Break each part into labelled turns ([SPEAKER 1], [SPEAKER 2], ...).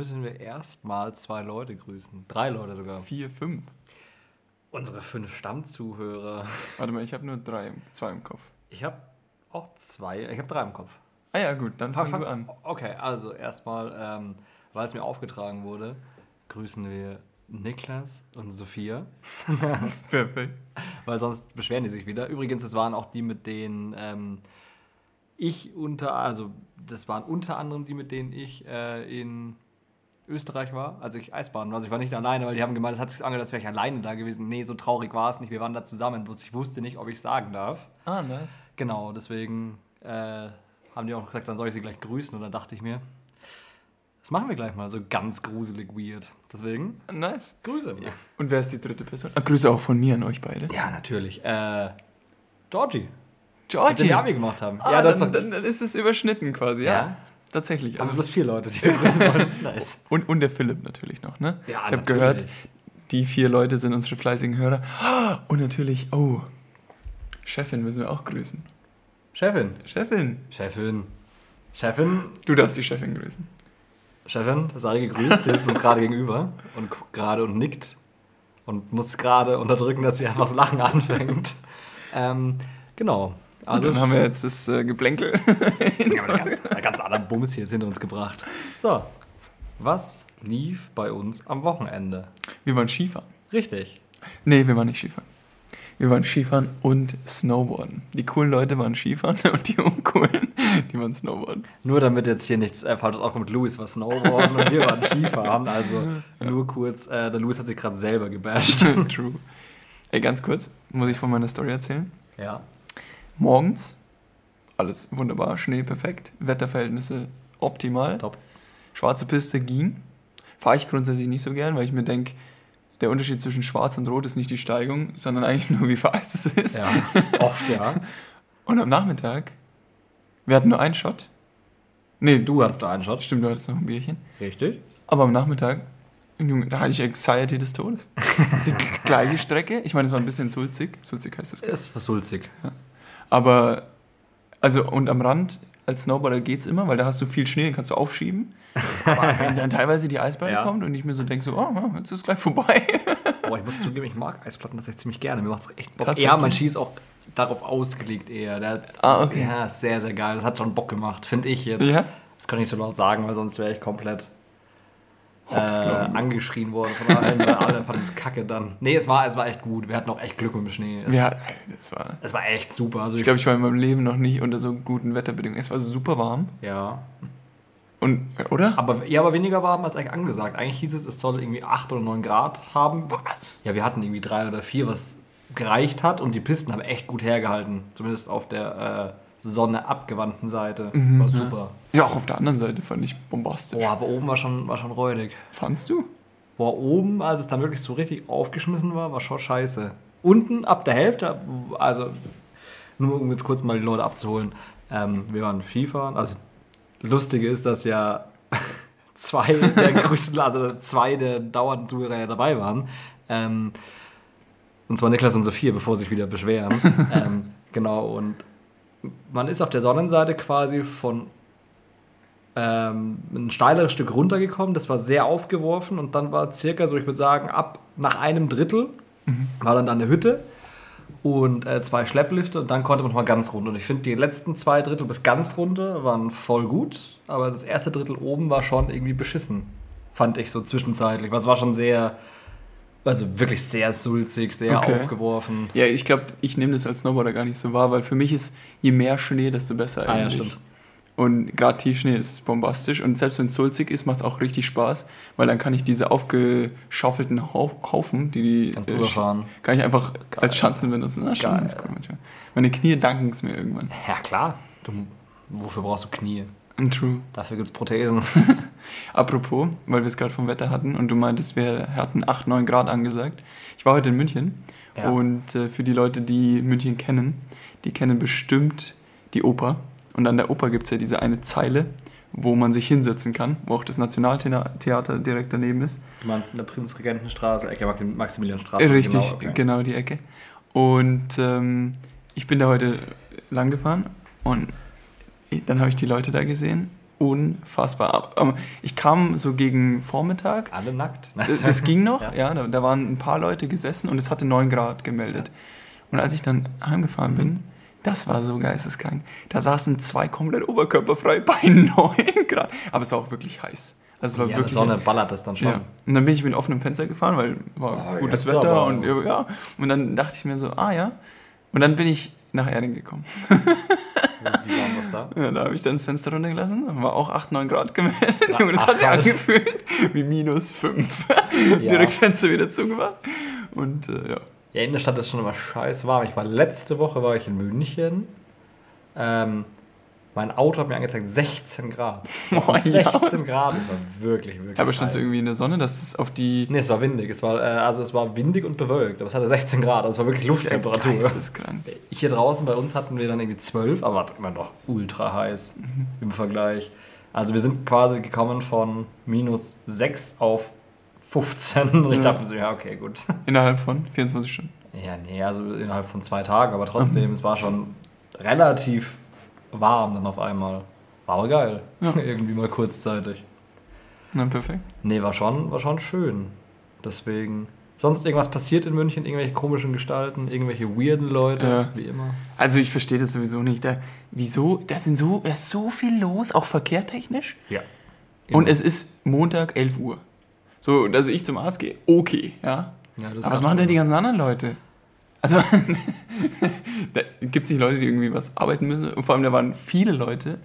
[SPEAKER 1] müssen wir erstmal zwei Leute grüßen. Drei Leute sogar.
[SPEAKER 2] Vier, fünf.
[SPEAKER 1] Unsere fünf Stammzuhörer.
[SPEAKER 2] Warte mal, ich habe nur drei, zwei im Kopf.
[SPEAKER 1] Ich habe auch zwei, ich habe drei im Kopf.
[SPEAKER 2] Ah ja, gut, dann fang, fang du an.
[SPEAKER 1] Okay, also erstmal, ähm, weil es mir aufgetragen wurde, grüßen wir Niklas und Sophia.
[SPEAKER 2] Perfekt.
[SPEAKER 1] Weil sonst beschweren die sich wieder. Übrigens, es waren auch die, mit denen ähm, ich unter, also das waren unter anderem die, mit denen ich äh, in Österreich war, als ich Eisbahn war. Also ich war nicht alleine, weil die haben gemeint, es hat sich angehört, als wäre ich alleine da gewesen. Nee, so traurig war es nicht. Wir waren da zusammen, bloß ich wusste nicht, ob ich sagen darf.
[SPEAKER 2] Ah, nice.
[SPEAKER 1] Genau, deswegen äh, haben die auch gesagt, dann soll ich sie gleich grüßen. Und dann dachte ich mir, das machen wir gleich mal, so ganz gruselig weird. Deswegen,
[SPEAKER 2] nice.
[SPEAKER 1] Grüße.
[SPEAKER 2] Ja. Und wer ist die dritte Person? Ah, Grüße auch von mir an euch beide.
[SPEAKER 1] Ja, natürlich. Äh, Georgie.
[SPEAKER 2] Georgie.
[SPEAKER 1] Die Abi gemacht haben.
[SPEAKER 2] Ah, ja, das dann, dann, dann, ist es überschnitten quasi, ja. ja. Tatsächlich.
[SPEAKER 1] Also, also bloß vier Leute, die wir grüßen wollen.
[SPEAKER 2] nice. Und, und der Philipp natürlich noch, ne?
[SPEAKER 1] Ja,
[SPEAKER 2] ich habe gehört, die vier Leute sind unsere fleißigen Hörer. Und natürlich, oh, Chefin müssen wir auch grüßen.
[SPEAKER 1] Chefin.
[SPEAKER 2] Chefin.
[SPEAKER 1] Chefin. Chefin.
[SPEAKER 2] Du darfst die Chefin grüßen.
[SPEAKER 1] Chefin, sei gegrüßt, die sitzt uns gerade gegenüber und guckt gerade und nickt und muss gerade unterdrücken, dass sie einfach das Lachen anfängt. Ähm, genau.
[SPEAKER 2] Also und dann haben wir jetzt das äh, Geplänkel.
[SPEAKER 1] ja, der ganz andere Bums hier jetzt hinter uns gebracht. So, was lief bei uns am Wochenende?
[SPEAKER 2] Wir waren Skifahren.
[SPEAKER 1] Richtig.
[SPEAKER 2] Nee, wir waren nicht Skifahren. Wir waren Skifahren und Snowboarden. Die coolen Leute waren Skifahren und die uncoolen, die waren Snowboarden.
[SPEAKER 1] Nur damit jetzt hier nichts äh, falsches aufkommt, Louis war Snowboarden und wir waren Skifahren. Also ja. nur kurz, äh, der Louis hat sich gerade selber gebasht.
[SPEAKER 2] True. Ey, ganz kurz, muss ich von meiner Story erzählen?
[SPEAKER 1] Ja.
[SPEAKER 2] Morgens, alles wunderbar, Schnee perfekt, Wetterverhältnisse optimal.
[SPEAKER 1] Top.
[SPEAKER 2] Schwarze Piste ging. Fahre ich grundsätzlich nicht so gern, weil ich mir denke, der Unterschied zwischen Schwarz und Rot ist nicht die Steigung, sondern eigentlich nur, wie vereist es ist.
[SPEAKER 1] Ja, oft, ja.
[SPEAKER 2] und am Nachmittag, wir hatten nur einen Shot.
[SPEAKER 1] Nee, du hattest nur einen Shot.
[SPEAKER 2] Stimmt, du hattest noch ein Bierchen.
[SPEAKER 1] Richtig.
[SPEAKER 2] Aber am Nachmittag, da hatte ich Anxiety des Todes. die gleiche Strecke. Ich meine, es war ein bisschen sulzig. Sulzig heißt das.
[SPEAKER 1] Es war sulzig.
[SPEAKER 2] Ja. Aber, also, und am Rand als Snowboarder geht es immer, weil da hast du viel Schnee, den kannst du aufschieben. Aber wenn dann teilweise die Eisplatte ja. kommt und ich mir so denke, so, oh, jetzt ist es gleich vorbei.
[SPEAKER 1] Boah, ich muss zugeben, ich mag Eisplatten tatsächlich ziemlich gerne. Mir macht es echt Bock. Ja, man schießt auch darauf ausgelegt eher.
[SPEAKER 2] Ah, okay.
[SPEAKER 1] Ja, sehr, sehr geil. Das hat schon Bock gemacht, finde ich jetzt.
[SPEAKER 2] Ja?
[SPEAKER 1] Das kann ich so laut sagen, weil sonst wäre ich komplett äh, angeschrien worden von allen, alle fanden es kacke dann. Nee, es war, es war echt gut. Wir hatten auch echt Glück mit dem Schnee. Es,
[SPEAKER 2] ja, das war,
[SPEAKER 1] es war echt super.
[SPEAKER 2] Also ich glaube, ich war in meinem Leben noch nicht unter so guten Wetterbedingungen. Es war super warm.
[SPEAKER 1] Ja.
[SPEAKER 2] Und, oder?
[SPEAKER 1] Aber, ja, aber weniger warm als eigentlich angesagt. Eigentlich hieß es, es soll irgendwie 8 oder 9 Grad haben.
[SPEAKER 2] Was?
[SPEAKER 1] Ja, wir hatten irgendwie 3 oder 4, was gereicht hat und die Pisten haben echt gut hergehalten. Zumindest auf der äh, Sonne abgewandten Seite.
[SPEAKER 2] Mhm,
[SPEAKER 1] war super.
[SPEAKER 2] Ja, auch auf der anderen Seite fand ich bombastisch.
[SPEAKER 1] Boah, aber oben war schon, war schon räudig.
[SPEAKER 2] Fandst du?
[SPEAKER 1] Boah, oben, als es dann wirklich so richtig aufgeschmissen war, war schon scheiße. Unten ab der Hälfte, also nur um jetzt kurz mal die Leute abzuholen, ähm, wir waren Skifahren, also Lustige ist, dass ja zwei der größten, also zwei der dauernden Zuhörer ja dabei waren. Ähm, und zwar Niklas und Sophia, bevor sie sich wieder beschweren. ähm, genau, und man ist auf der Sonnenseite quasi von ähm, ein steileres Stück runtergekommen. Das war sehr aufgeworfen und dann war circa so, ich würde sagen, ab nach einem Drittel mhm. war dann da eine Hütte und äh, zwei Schlepplifte und dann konnte man noch mal ganz runter. Und ich finde, die letzten zwei Drittel bis ganz runter waren voll gut, aber das erste Drittel oben war schon irgendwie beschissen, fand ich so zwischenzeitlich. Es war schon sehr, also wirklich sehr sulzig, sehr okay. aufgeworfen.
[SPEAKER 2] Ja, ich glaube, ich nehme das als Snowboarder gar nicht so wahr, weil für mich ist, je mehr Schnee, desto besser
[SPEAKER 1] eigentlich. Ah, ja, stimmt.
[SPEAKER 2] Und gerade Tiefschnee ist bombastisch. Und selbst wenn es sulzig ist, macht es auch richtig Spaß, weil dann kann ich diese aufgeschaufelten Haufen, die die.
[SPEAKER 1] Kannst äh, fahren.
[SPEAKER 2] Kann ich einfach Geil. als Schanzen benutzen. Na, schon ganz cool manchmal. Meine Knie danken es mir irgendwann.
[SPEAKER 1] Ja, klar. Du, wofür brauchst du Knie?
[SPEAKER 2] True.
[SPEAKER 1] Dafür gibt es Prothesen.
[SPEAKER 2] Apropos, weil wir es gerade vom Wetter hatten und du meintest, wir hatten 8, 9 Grad angesagt. Ich war heute in München ja. und äh, für die Leute, die München kennen, die kennen bestimmt die Oper. Und an der Oper gibt es ja diese eine Zeile, wo man sich hinsetzen kann, wo auch das Nationaltheater direkt daneben ist.
[SPEAKER 1] Du meinst in der Prinzregentenstraße, Ecke Maximilianstraße?
[SPEAKER 2] Richtig, genau, okay. genau die Ecke. Und ähm, ich bin da heute lang gefahren und dann habe ich die Leute da gesehen unfassbar. Aber Ich kam so gegen Vormittag.
[SPEAKER 1] Alle nackt.
[SPEAKER 2] Das, das ging noch,
[SPEAKER 1] Ja.
[SPEAKER 2] ja, da, da waren ein paar Leute gesessen und es hatte 9 Grad gemeldet. Und als ich dann heimgefahren bin, das war so geisteskrank. Da saßen zwei komplett oberkörperfrei bei 9 Grad. Aber es war auch wirklich heiß. Also es war
[SPEAKER 1] Ja, die
[SPEAKER 2] wirklich
[SPEAKER 1] Sonne ballert das dann schon.
[SPEAKER 2] ja. Und dann bin ich mit offenem Fenster gefahren, weil war
[SPEAKER 1] Oh,
[SPEAKER 2] gutes Wetter
[SPEAKER 1] aber.
[SPEAKER 2] und ja. Und dann dachte ich mir so, ah ja. Und dann bin ich nach Erding gekommen.
[SPEAKER 1] Wie warm das da?
[SPEAKER 2] Ja, da habe ich dann das Fenster runtergelassen, war auch 8, 9 Grad gemeldet.
[SPEAKER 1] Ja,
[SPEAKER 2] Junge, das hat sich angefühlt wie minus 5. Direkt Fenster wieder zugemacht. Und äh, ja.
[SPEAKER 1] Ja, in der Stadt ist schon immer scheiß warm. Ich war letzte Woche war ich in München. Ähm, mein Auto hat mir angezeigt 16 Grad.
[SPEAKER 2] Oh,
[SPEAKER 1] 16
[SPEAKER 2] ja.
[SPEAKER 1] Grad, das war wirklich, wirklich.
[SPEAKER 2] Aber stand so irgendwie in der Sonne, dass es auf die.
[SPEAKER 1] Nee, es war windig. Es war, äh, also es war windig und bewölkt, aber es hatte 16 Grad. Also es war wirklich Lufttemperatur.
[SPEAKER 2] Geisteskrank.
[SPEAKER 1] Hier draußen bei uns hatten wir dann irgendwie 12, aber war immer noch ultra heiß
[SPEAKER 2] Mhm.
[SPEAKER 1] im Vergleich. Also wir sind quasi gekommen von minus 6 auf 15. Und ich dachte mir so, ja, okay, gut.
[SPEAKER 2] Innerhalb von 24 Stunden.
[SPEAKER 1] Ja, nee, also innerhalb von zwei Tagen, aber trotzdem, es war schon relativ warm dann auf einmal. War aber geil.
[SPEAKER 2] Ja.
[SPEAKER 1] Irgendwie mal kurzzeitig.
[SPEAKER 2] Na, perfekt.
[SPEAKER 1] Nee, war schon, war schon schön. Deswegen. Sonst irgendwas passiert in München? Irgendwelche komischen Gestalten? Irgendwelche weirden Leute?
[SPEAKER 2] Ja.
[SPEAKER 1] Wie immer.
[SPEAKER 2] Also ich verstehe das sowieso nicht. Da, wieso? Da sind so, da ist so viel los, auch verkehrtechnisch.
[SPEAKER 1] Ja.
[SPEAKER 2] Und es ist Montag 11 Uhr. So, dass ich zum Arzt gehe, okay, ja.
[SPEAKER 1] Ja, das
[SPEAKER 2] Aber was machen denn die ganzen anderen Leute? Also, da gibt es nicht Leute, die irgendwie was arbeiten müssen. Und vor allem, da waren viele Leute,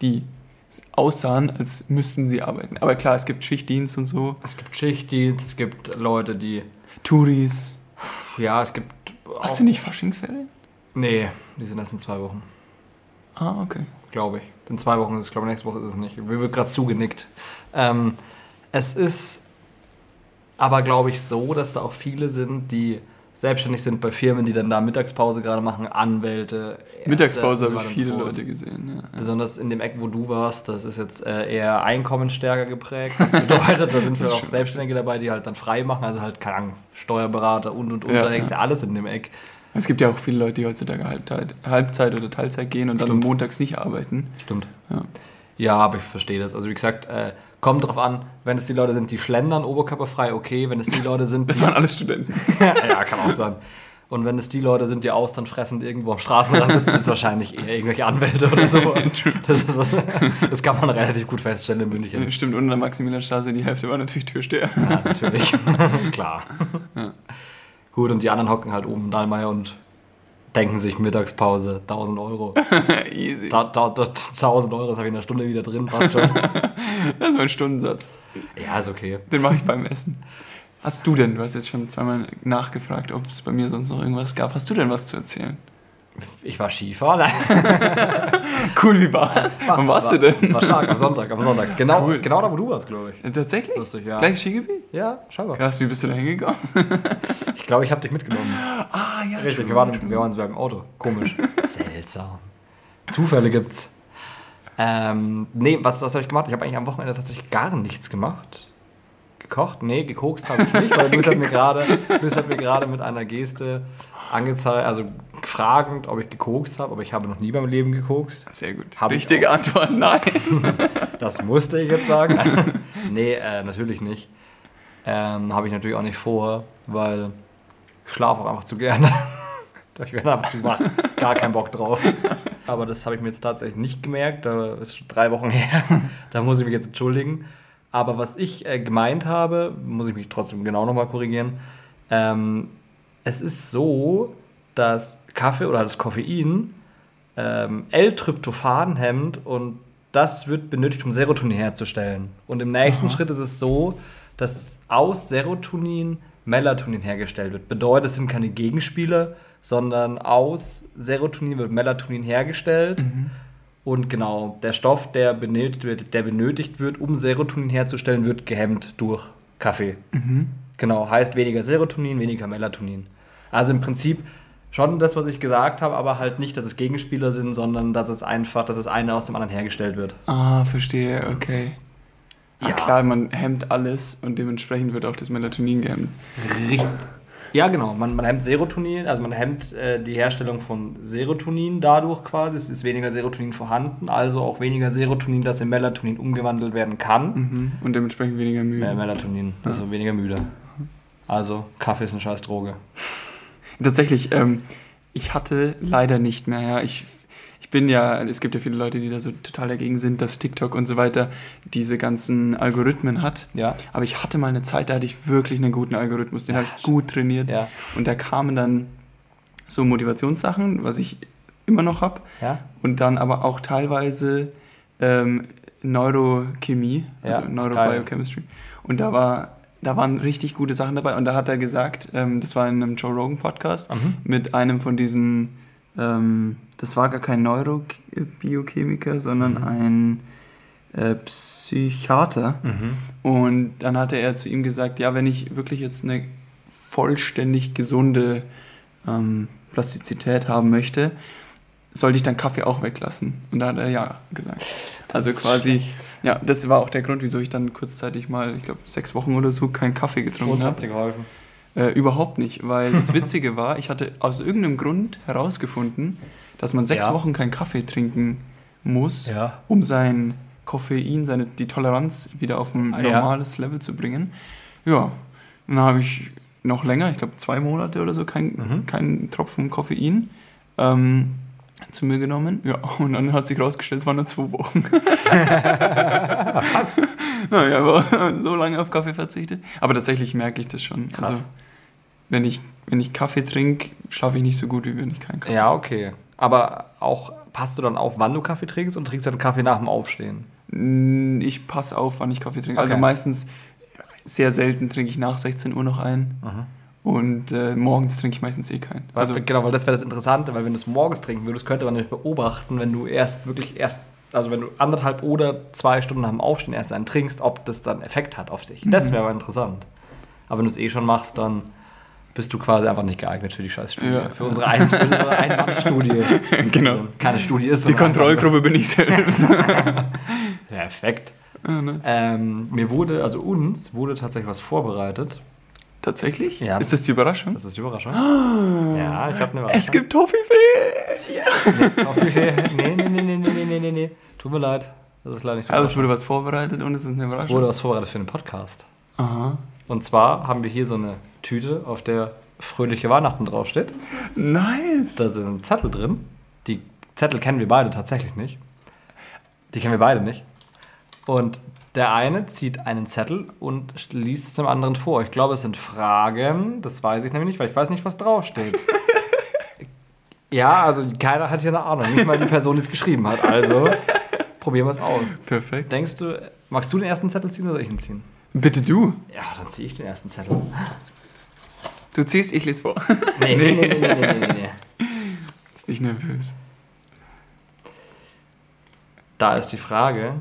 [SPEAKER 2] die aussahen, als müssten sie arbeiten. Aber klar, es gibt Schichtdienst und so.
[SPEAKER 1] Es gibt Schichtdienst, es gibt Leute, die.
[SPEAKER 2] Touris.
[SPEAKER 1] Ja, es gibt.
[SPEAKER 2] Hast du nicht Faschingsferien?
[SPEAKER 1] Nee, die sind erst in zwei Wochen,
[SPEAKER 2] Ah, okay.
[SPEAKER 1] glaube ich. In zwei Wochen ist es, glaube ich, nächste Woche ist es nicht. Mir wird gerade zugenickt. Ähm, es ist aber, glaube ich, so, dass da auch viele sind, die selbstständig sind bei Firmen, die dann da Mittagspause gerade machen, Anwälte. Ärzte
[SPEAKER 2] Mittagspause habe ich viele. Leute gesehen. Ja.
[SPEAKER 1] Besonders in dem Eck, wo du warst, das ist jetzt äh, eher einkommensstärker geprägt. Das bedeutet, da sind wir auch Selbstständige dabei, die halt dann frei machen, also halt keine Steuerberater und und und,
[SPEAKER 2] Ja,
[SPEAKER 1] da ist
[SPEAKER 2] ja.
[SPEAKER 1] ja alles in dem Eck.
[SPEAKER 2] Es gibt ja auch viele Leute, die heutzutage Halbzeit, Halbzeit oder Teilzeit gehen und dann
[SPEAKER 1] Stimmt.
[SPEAKER 2] montags nicht arbeiten.
[SPEAKER 1] Stimmt.
[SPEAKER 2] Ja.
[SPEAKER 1] Ja, aber ich verstehe das. Also wie gesagt, äh, kommt drauf an, wenn es die Leute sind, die schlendern, oberkörperfrei, okay. Wenn es die Leute sind,
[SPEAKER 2] Das waren alles Studenten.
[SPEAKER 1] ja, kann auch sein. Und wenn es die Leute sind, die austern fressend irgendwo am Straßenrand sitzen, sind es wahrscheinlich eher irgendwelche Anwälte oder sowas. Das, ist was, das kann man relativ gut feststellen in München.
[SPEAKER 2] Stimmt, unten an der Maximilianstraße, die Hälfte war natürlich Türsteher.
[SPEAKER 1] Ja, natürlich. Klar. Gut, und die anderen hocken halt oben in Dallmayr und denken sich Mittagspause, 1000 Euro.
[SPEAKER 2] Easy.
[SPEAKER 1] Da, da, da, 1000 Euro ist habe ich in einer Stunde wieder drin, passt schon.
[SPEAKER 2] Das ist mein Stundensatz.
[SPEAKER 1] Ja, ist okay.
[SPEAKER 2] Den mache ich beim Essen. Hast du denn, du hast jetzt schon zweimal nachgefragt, ob es bei mir sonst noch irgendwas gab. Hast du denn was zu erzählen?
[SPEAKER 1] Ich war Skifahren.
[SPEAKER 2] Cool, wie war's? Wann warst
[SPEAKER 1] war,
[SPEAKER 2] du denn?
[SPEAKER 1] War stark, am Sonntag, am Sonntag. Genau,
[SPEAKER 2] Cool.
[SPEAKER 1] genau da, wo du warst, glaube ich.
[SPEAKER 2] Äh, Tatsächlich?
[SPEAKER 1] Lustig, ja.
[SPEAKER 2] Gleich Skigebiet?
[SPEAKER 1] Ja, scheinbar.
[SPEAKER 2] Krass, wie bist du da hingekommen?
[SPEAKER 1] Ich glaube, ich habe dich mitgenommen.
[SPEAKER 2] Ah, ja.
[SPEAKER 1] Richtig, wir waren, wir waren sogar im Auto. Komisch. Seltsam. Zufälle gibt's. Ähm, nee, was, was habe ich gemacht? Ich habe eigentlich am Wochenende tatsächlich gar nichts gemacht. Gekocht? Nee, gekokst habe ich nicht, weil Luis hat mir gerade Luis hat mir gerade mit einer Geste angezeigt, also fragend, ob ich gekokst habe, aber ich habe noch nie beim Leben gekokst.
[SPEAKER 2] Sehr gut.
[SPEAKER 1] Hab ich
[SPEAKER 2] Richtige Antwort, nice.
[SPEAKER 1] Das musste ich jetzt sagen. nee, äh, natürlich nicht. Ähm, habe ich natürlich auch nicht vor, weil ich schlafe auch einfach zu gerne. ich bin ab zu wach. Gar keinen Bock drauf. Aber das habe ich mir jetzt tatsächlich nicht gemerkt. Da ist schon drei Wochen her. da muss ich mich jetzt entschuldigen. Aber was ich äh, gemeint habe, muss ich mich trotzdem genau nochmal korrigieren. Ähm, es ist so, dass Kaffee oder das Koffein ähm, L-Tryptophan hemmt und das wird benötigt, um Serotonin herzustellen. Und im nächsten Schritt ist es so, dass aus Serotonin Melatonin hergestellt wird. Bedeutet, es sind keine Gegenspieler, sondern aus Serotonin wird Melatonin hergestellt. Und genau, der Stoff, der benötigt, wird, der benötigt wird, um Serotonin herzustellen, wird gehemmt durch Kaffee. Genau, heißt weniger Serotonin, weniger Melatonin. Also im Prinzip schon das, was ich gesagt habe, aber halt nicht, dass es Gegenspieler sind, sondern dass es einfach, dass das eine aus dem anderen hergestellt wird.
[SPEAKER 2] Ah, verstehe, okay. Ah,
[SPEAKER 1] Ja.
[SPEAKER 2] klar, man hemmt alles und dementsprechend wird auch das Melatonin gehemmt.
[SPEAKER 1] Richtig. Ja, genau. Man, man hemmt Serotonin, also man hemmt äh, die Herstellung von Serotonin dadurch quasi. Es ist weniger Serotonin vorhanden, also auch weniger Serotonin, das in Melatonin umgewandelt werden kann.
[SPEAKER 2] Mhm. Und dementsprechend weniger müde.
[SPEAKER 1] Mehr Melatonin, also ja. weniger müde. Also Kaffee ist eine scheiß Droge.
[SPEAKER 2] Tatsächlich, ähm, ich hatte leider nicht mehr, ja, ich bin ja, es gibt ja viele Leute, die da so total dagegen sind, dass TikTok und so weiter diese ganzen Algorithmen hat.
[SPEAKER 1] Ja.
[SPEAKER 2] Aber ich hatte mal eine Zeit, da hatte ich wirklich einen guten Algorithmus, den ja. habe ich gut trainiert.
[SPEAKER 1] Ja.
[SPEAKER 2] Und da kamen dann so Motivationssachen, was ich immer noch habe.
[SPEAKER 1] Ja.
[SPEAKER 2] Und dann aber auch teilweise ähm, Neurochemie, also Neurobiochemistry. Und da war da waren richtig gute Sachen dabei. Und da hat er gesagt, ähm, das war in einem Joe Rogan Podcast,
[SPEAKER 1] mhm.
[SPEAKER 2] mit einem von diesen ähm, das war gar kein Neurobiochemiker, sondern mhm. ein äh, Psychiater.
[SPEAKER 1] Mhm.
[SPEAKER 2] Und dann hatte er zu ihm gesagt, ja, wenn ich wirklich jetzt eine vollständig gesunde ähm, Plastizität haben möchte, sollte ich dann Kaffee auch weglassen? Und da hat er ja gesagt. Das also quasi, ja, das war auch der Grund, wieso ich dann kurzzeitig mal, ich glaube, sechs Wochen oder so keinen Kaffee getrunken habe.
[SPEAKER 1] hat dir geholfen?
[SPEAKER 2] Äh, überhaupt nicht, weil das Witzige war, ich hatte aus irgendeinem Grund herausgefunden, dass man sechs ja. Wochen keinen Kaffee trinken muss,
[SPEAKER 1] ja.
[SPEAKER 2] um sein Koffein, seine, die Toleranz wieder auf ein ah, normales ja. Level zu bringen. Ja, dann habe ich noch länger, ich glaube zwei Monate oder so, keinen mhm. kein Tropfen Koffein ähm, zu mir genommen. Ja, und dann hat sich rausgestellt, es waren nur zwei Wochen.
[SPEAKER 1] Was?
[SPEAKER 2] Naja, aber so lange auf Kaffee verzichtet. Aber tatsächlich merke ich das schon.
[SPEAKER 1] Krass. Also,
[SPEAKER 2] wenn ich, wenn ich Kaffee trinke, schlafe ich nicht so gut, wie wenn ich keinen Kaffee
[SPEAKER 1] Ja, okay. Aber auch, passt du dann auf, wann du Kaffee trinkst und trinkst du dann Kaffee nach dem Aufstehen?
[SPEAKER 2] Ich passe auf, wann ich Kaffee trinke. Also
[SPEAKER 1] okay.
[SPEAKER 2] Also meistens, sehr selten trinke ich nach 16 Uhr noch einen.
[SPEAKER 1] Mhm.
[SPEAKER 2] Und äh, morgens trinke ich meistens eh keinen.
[SPEAKER 1] Also, genau, weil das wäre das Interessante, weil wenn du es morgens trinken würdest, könnte man nicht beobachten, wenn du erst wirklich erst, also wenn du anderthalb oder zwei Stunden nach dem Aufstehen erst einen trinkst, ob das dann Effekt hat auf sich. Das mhm. wäre aber interessant. Aber wenn du es eh schon machst, dann bist du quasi einfach nicht geeignet für die Scheißstudie. Ja. Für unsere, Ein unsere Einwandstudie.
[SPEAKER 2] genau.
[SPEAKER 1] Keine Studie ist.
[SPEAKER 2] Die Kontrollgruppe bin ich selbst.
[SPEAKER 1] Perfekt.
[SPEAKER 2] Ah, nice.
[SPEAKER 1] ähm, mir wurde, also uns wurde tatsächlich was vorbereitet.
[SPEAKER 2] Tatsächlich?
[SPEAKER 1] Ja.
[SPEAKER 2] Ist das die Überraschung?
[SPEAKER 1] Das ist die Überraschung.
[SPEAKER 2] Oh.
[SPEAKER 1] Ja, ich habe eine Überraschung.
[SPEAKER 2] Es gibt Toffifee!
[SPEAKER 1] Ja. Nee, Toffifee? Nee, nee, nee, nee, nee, nee, nee, nee. Tut mir leid. Das ist leider nicht
[SPEAKER 2] Aber es wurde was vorbereitet und es ist eine Überraschung.
[SPEAKER 1] Es wurde was vorbereitet für den Podcast.
[SPEAKER 2] Aha.
[SPEAKER 1] Und zwar haben wir hier so eine Tüte, auf der fröhliche Weihnachten draufsteht.
[SPEAKER 2] Nice.
[SPEAKER 1] Da sind Zettel drin. Die Zettel kennen wir beide tatsächlich nicht. Die kennen wir beide nicht. Und der eine zieht einen Zettel und liest es dem anderen vor. Ich glaube, es sind Fragen. Das weiß ich nämlich nicht, weil ich weiß nicht, was draufsteht. ja, also keiner hat hier eine Ahnung. Nicht mal die Person, die es geschrieben hat. Also probieren wir es aus.
[SPEAKER 2] Perfekt.
[SPEAKER 1] Denkst du, magst du den ersten Zettel ziehen oder soll ich ihn ziehen?
[SPEAKER 2] Bitte du.
[SPEAKER 1] Ja, dann ziehe ich den ersten Zettel.
[SPEAKER 2] Du ziehst, ich lese vor.
[SPEAKER 1] Nee, nee, nee, nee, nee, nee, nee.
[SPEAKER 2] Jetzt bin ich nervös.
[SPEAKER 1] Da ist die Frage,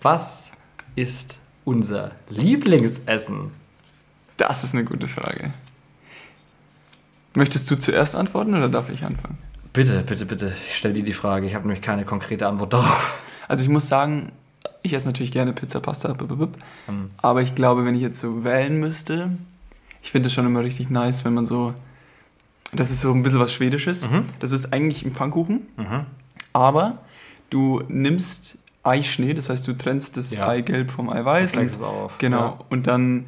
[SPEAKER 1] was ist unser Lieblingsessen?
[SPEAKER 2] Das ist eine gute Frage. Möchtest du zuerst antworten oder darf ich anfangen?
[SPEAKER 1] Bitte, bitte, bitte. Ich stelle dir die Frage. Ich habe nämlich keine konkrete Antwort darauf.
[SPEAKER 2] Also ich muss sagen, ich esse natürlich gerne Pizza, Pasta,
[SPEAKER 1] mhm.
[SPEAKER 2] aber ich glaube, wenn ich jetzt so wählen müsste, ich finde es schon immer richtig nice, wenn man so. Das ist so ein bisschen was Schwedisches.
[SPEAKER 1] Mhm.
[SPEAKER 2] Das ist eigentlich ein Pfannkuchen.
[SPEAKER 1] Mhm.
[SPEAKER 2] Aber du nimmst Eischnee, das heißt, du trennst das
[SPEAKER 1] ja.
[SPEAKER 2] Eigelb vom Eiweiß.
[SPEAKER 1] Und, es auf.
[SPEAKER 2] Genau.
[SPEAKER 1] Ja.
[SPEAKER 2] Und dann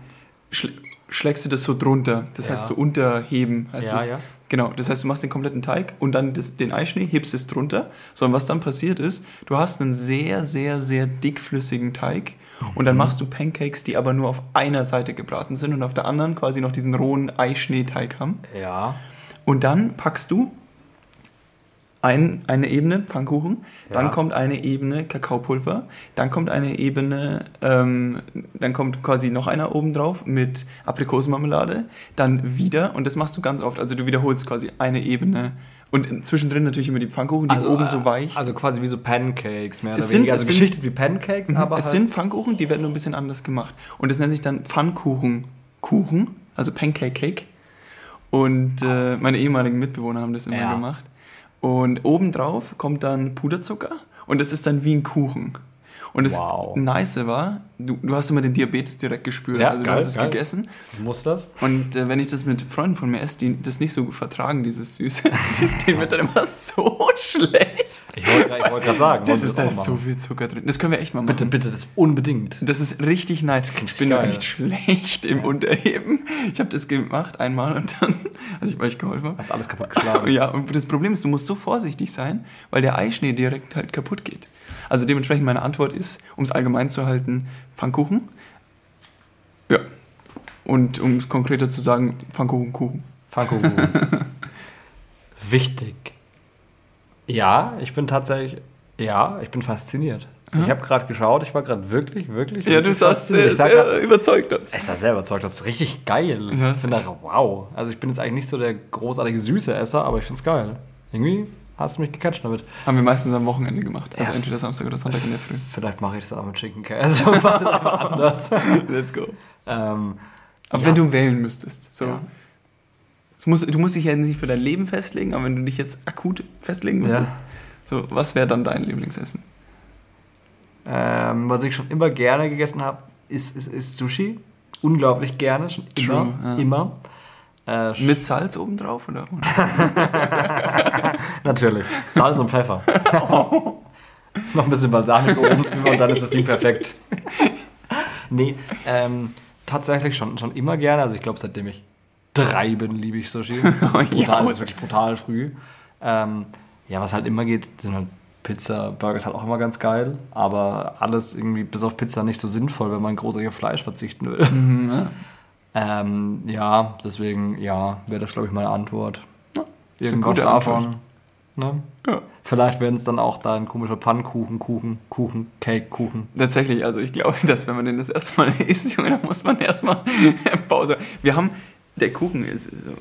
[SPEAKER 2] schl schlägst du das so drunter. Das
[SPEAKER 1] ja.
[SPEAKER 2] heißt, so unterheben heißt
[SPEAKER 1] ja,
[SPEAKER 2] das.
[SPEAKER 1] Ja.
[SPEAKER 2] Genau. Das heißt, du machst den kompletten Teig und dann das, den Eischnee, hebst es drunter. So, und was dann passiert ist, du hast einen sehr, sehr, sehr dickflüssigen Teig und dann machst du Pancakes, die aber nur auf einer Seite gebraten sind und auf der anderen quasi noch diesen rohen Eischneeteig haben.
[SPEAKER 1] Ja.
[SPEAKER 2] Und dann packst du ein, eine Ebene Pfannkuchen, ja. dann kommt eine Ebene Kakaopulver, dann kommt eine Ebene, ähm, dann kommt quasi noch einer oben drauf mit Aprikosenmarmelade, dann wieder, und das machst du ganz oft, also du wiederholst quasi eine Ebene und zwischendrin natürlich immer die Pfannkuchen, die
[SPEAKER 1] also,
[SPEAKER 2] oben so weich.
[SPEAKER 1] Also quasi wie so Pancakes, mehr oder
[SPEAKER 2] es sind,
[SPEAKER 1] weniger. Also
[SPEAKER 2] sind,
[SPEAKER 1] geschichtet wie Pancakes,
[SPEAKER 2] mhm,
[SPEAKER 1] aber.
[SPEAKER 2] Es halt sind Pfannkuchen, die werden nur ein bisschen anders gemacht. Und das nennt sich dann Pfannkuchen. Kuchen, also Pancake Cake. Und äh, meine ehemaligen Mitbewohner haben das immer
[SPEAKER 1] ja.
[SPEAKER 2] gemacht. Und obendrauf kommt dann Puderzucker und das ist dann wie ein Kuchen. Und das wow. Nice war, du, du hast immer den Diabetes direkt gespürt. Ja, also geil, du hast es geil. gegessen.
[SPEAKER 1] Du musst das.
[SPEAKER 2] Und äh, wenn ich das mit Freunden von mir esse, die das nicht so gut vertragen, dieses Süße, denen wird dann immer so schlecht.
[SPEAKER 1] Ich wollte wollt sagen,
[SPEAKER 2] das ist, da ist so viel Zucker drin. Das können wir echt mal machen.
[SPEAKER 1] Bitte, bitte, das unbedingt.
[SPEAKER 2] Das ist richtig nice. Ich bin geil. echt schlecht im ja. Unterheben. Ich habe das gemacht einmal und dann, also ich echt geholfen.
[SPEAKER 1] Hast alles kaputt geschlagen.
[SPEAKER 2] ja, und das Problem ist, du musst so vorsichtig sein, weil der Eischnee direkt halt kaputt geht. Also dementsprechend meine Antwort ist, um es allgemein zu halten, Pfannkuchen. Ja. Und um es konkreter zu sagen, Pfannkuchen, Kuchen.
[SPEAKER 1] Pfannkuchen. Wichtig. Ja, ich bin tatsächlich, ja, ich bin fasziniert. Ich habe gerade geschaut, ich war gerade wirklich, wirklich.
[SPEAKER 2] Ja, du sahst sehr, ich sehr grad, überzeugt aus.
[SPEAKER 1] Ich sah sehr überzeugt, das ist richtig geil. Ja, ich finde wow. Also ich bin jetzt eigentlich nicht so der großartige süße Esser, aber ich finde es geil. Irgendwie hast du mich gecatcht damit.
[SPEAKER 2] Haben wir meistens am Wochenende gemacht. Also ja. entweder Samstag oder Sonntag in der Früh.
[SPEAKER 1] Vielleicht mache ich es dann auch mit Chicken Käse. Also anders.
[SPEAKER 2] Let's go. Ähm, aber ja. wenn du wählen müsstest, so. Ja. Muss, du musst dich ja nicht für dein Leben festlegen, aber wenn du dich jetzt akut festlegen müsstest, so, was wäre dann dein Lieblingsessen?
[SPEAKER 1] Ähm, was ich schon immer gerne gegessen habe, ist, ist, ist, Sushi. Unglaublich gerne, schon immer. True, immer.
[SPEAKER 2] Äh, Mit Salz obendrauf oder?
[SPEAKER 1] Natürlich. Salz und Pfeffer. Noch ein bisschen Balsamico oben und dann ist das Ding perfekt. nee, ähm, tatsächlich schon, schon immer gerne. Also ich glaube, seitdem ich drei bin, liebe ich Sushi. Das ist, brutal, das ist wirklich brutal früh. Ähm, ja, was halt immer geht, sind halt Pizza, Burger ist halt auch immer ganz geil, aber alles irgendwie bis auf Pizza nicht so sinnvoll, wenn man großartig auf Fleisch verzichten will. Mhm, ja. Ähm, ja, deswegen, ja, wäre das, glaube ich, meine Antwort. Ja, Irgendwas davon. Ne? Ja. Vielleicht werden es dann auch da ein komischer Pfannkuchen, Kuchen, Kuchen, Cake, Kuchen.
[SPEAKER 2] Tatsächlich, also ich glaube, dass wenn man den das erste Mal isst, Junge, dann muss man erstmal Pause. Wir haben, der Kuchen ist so,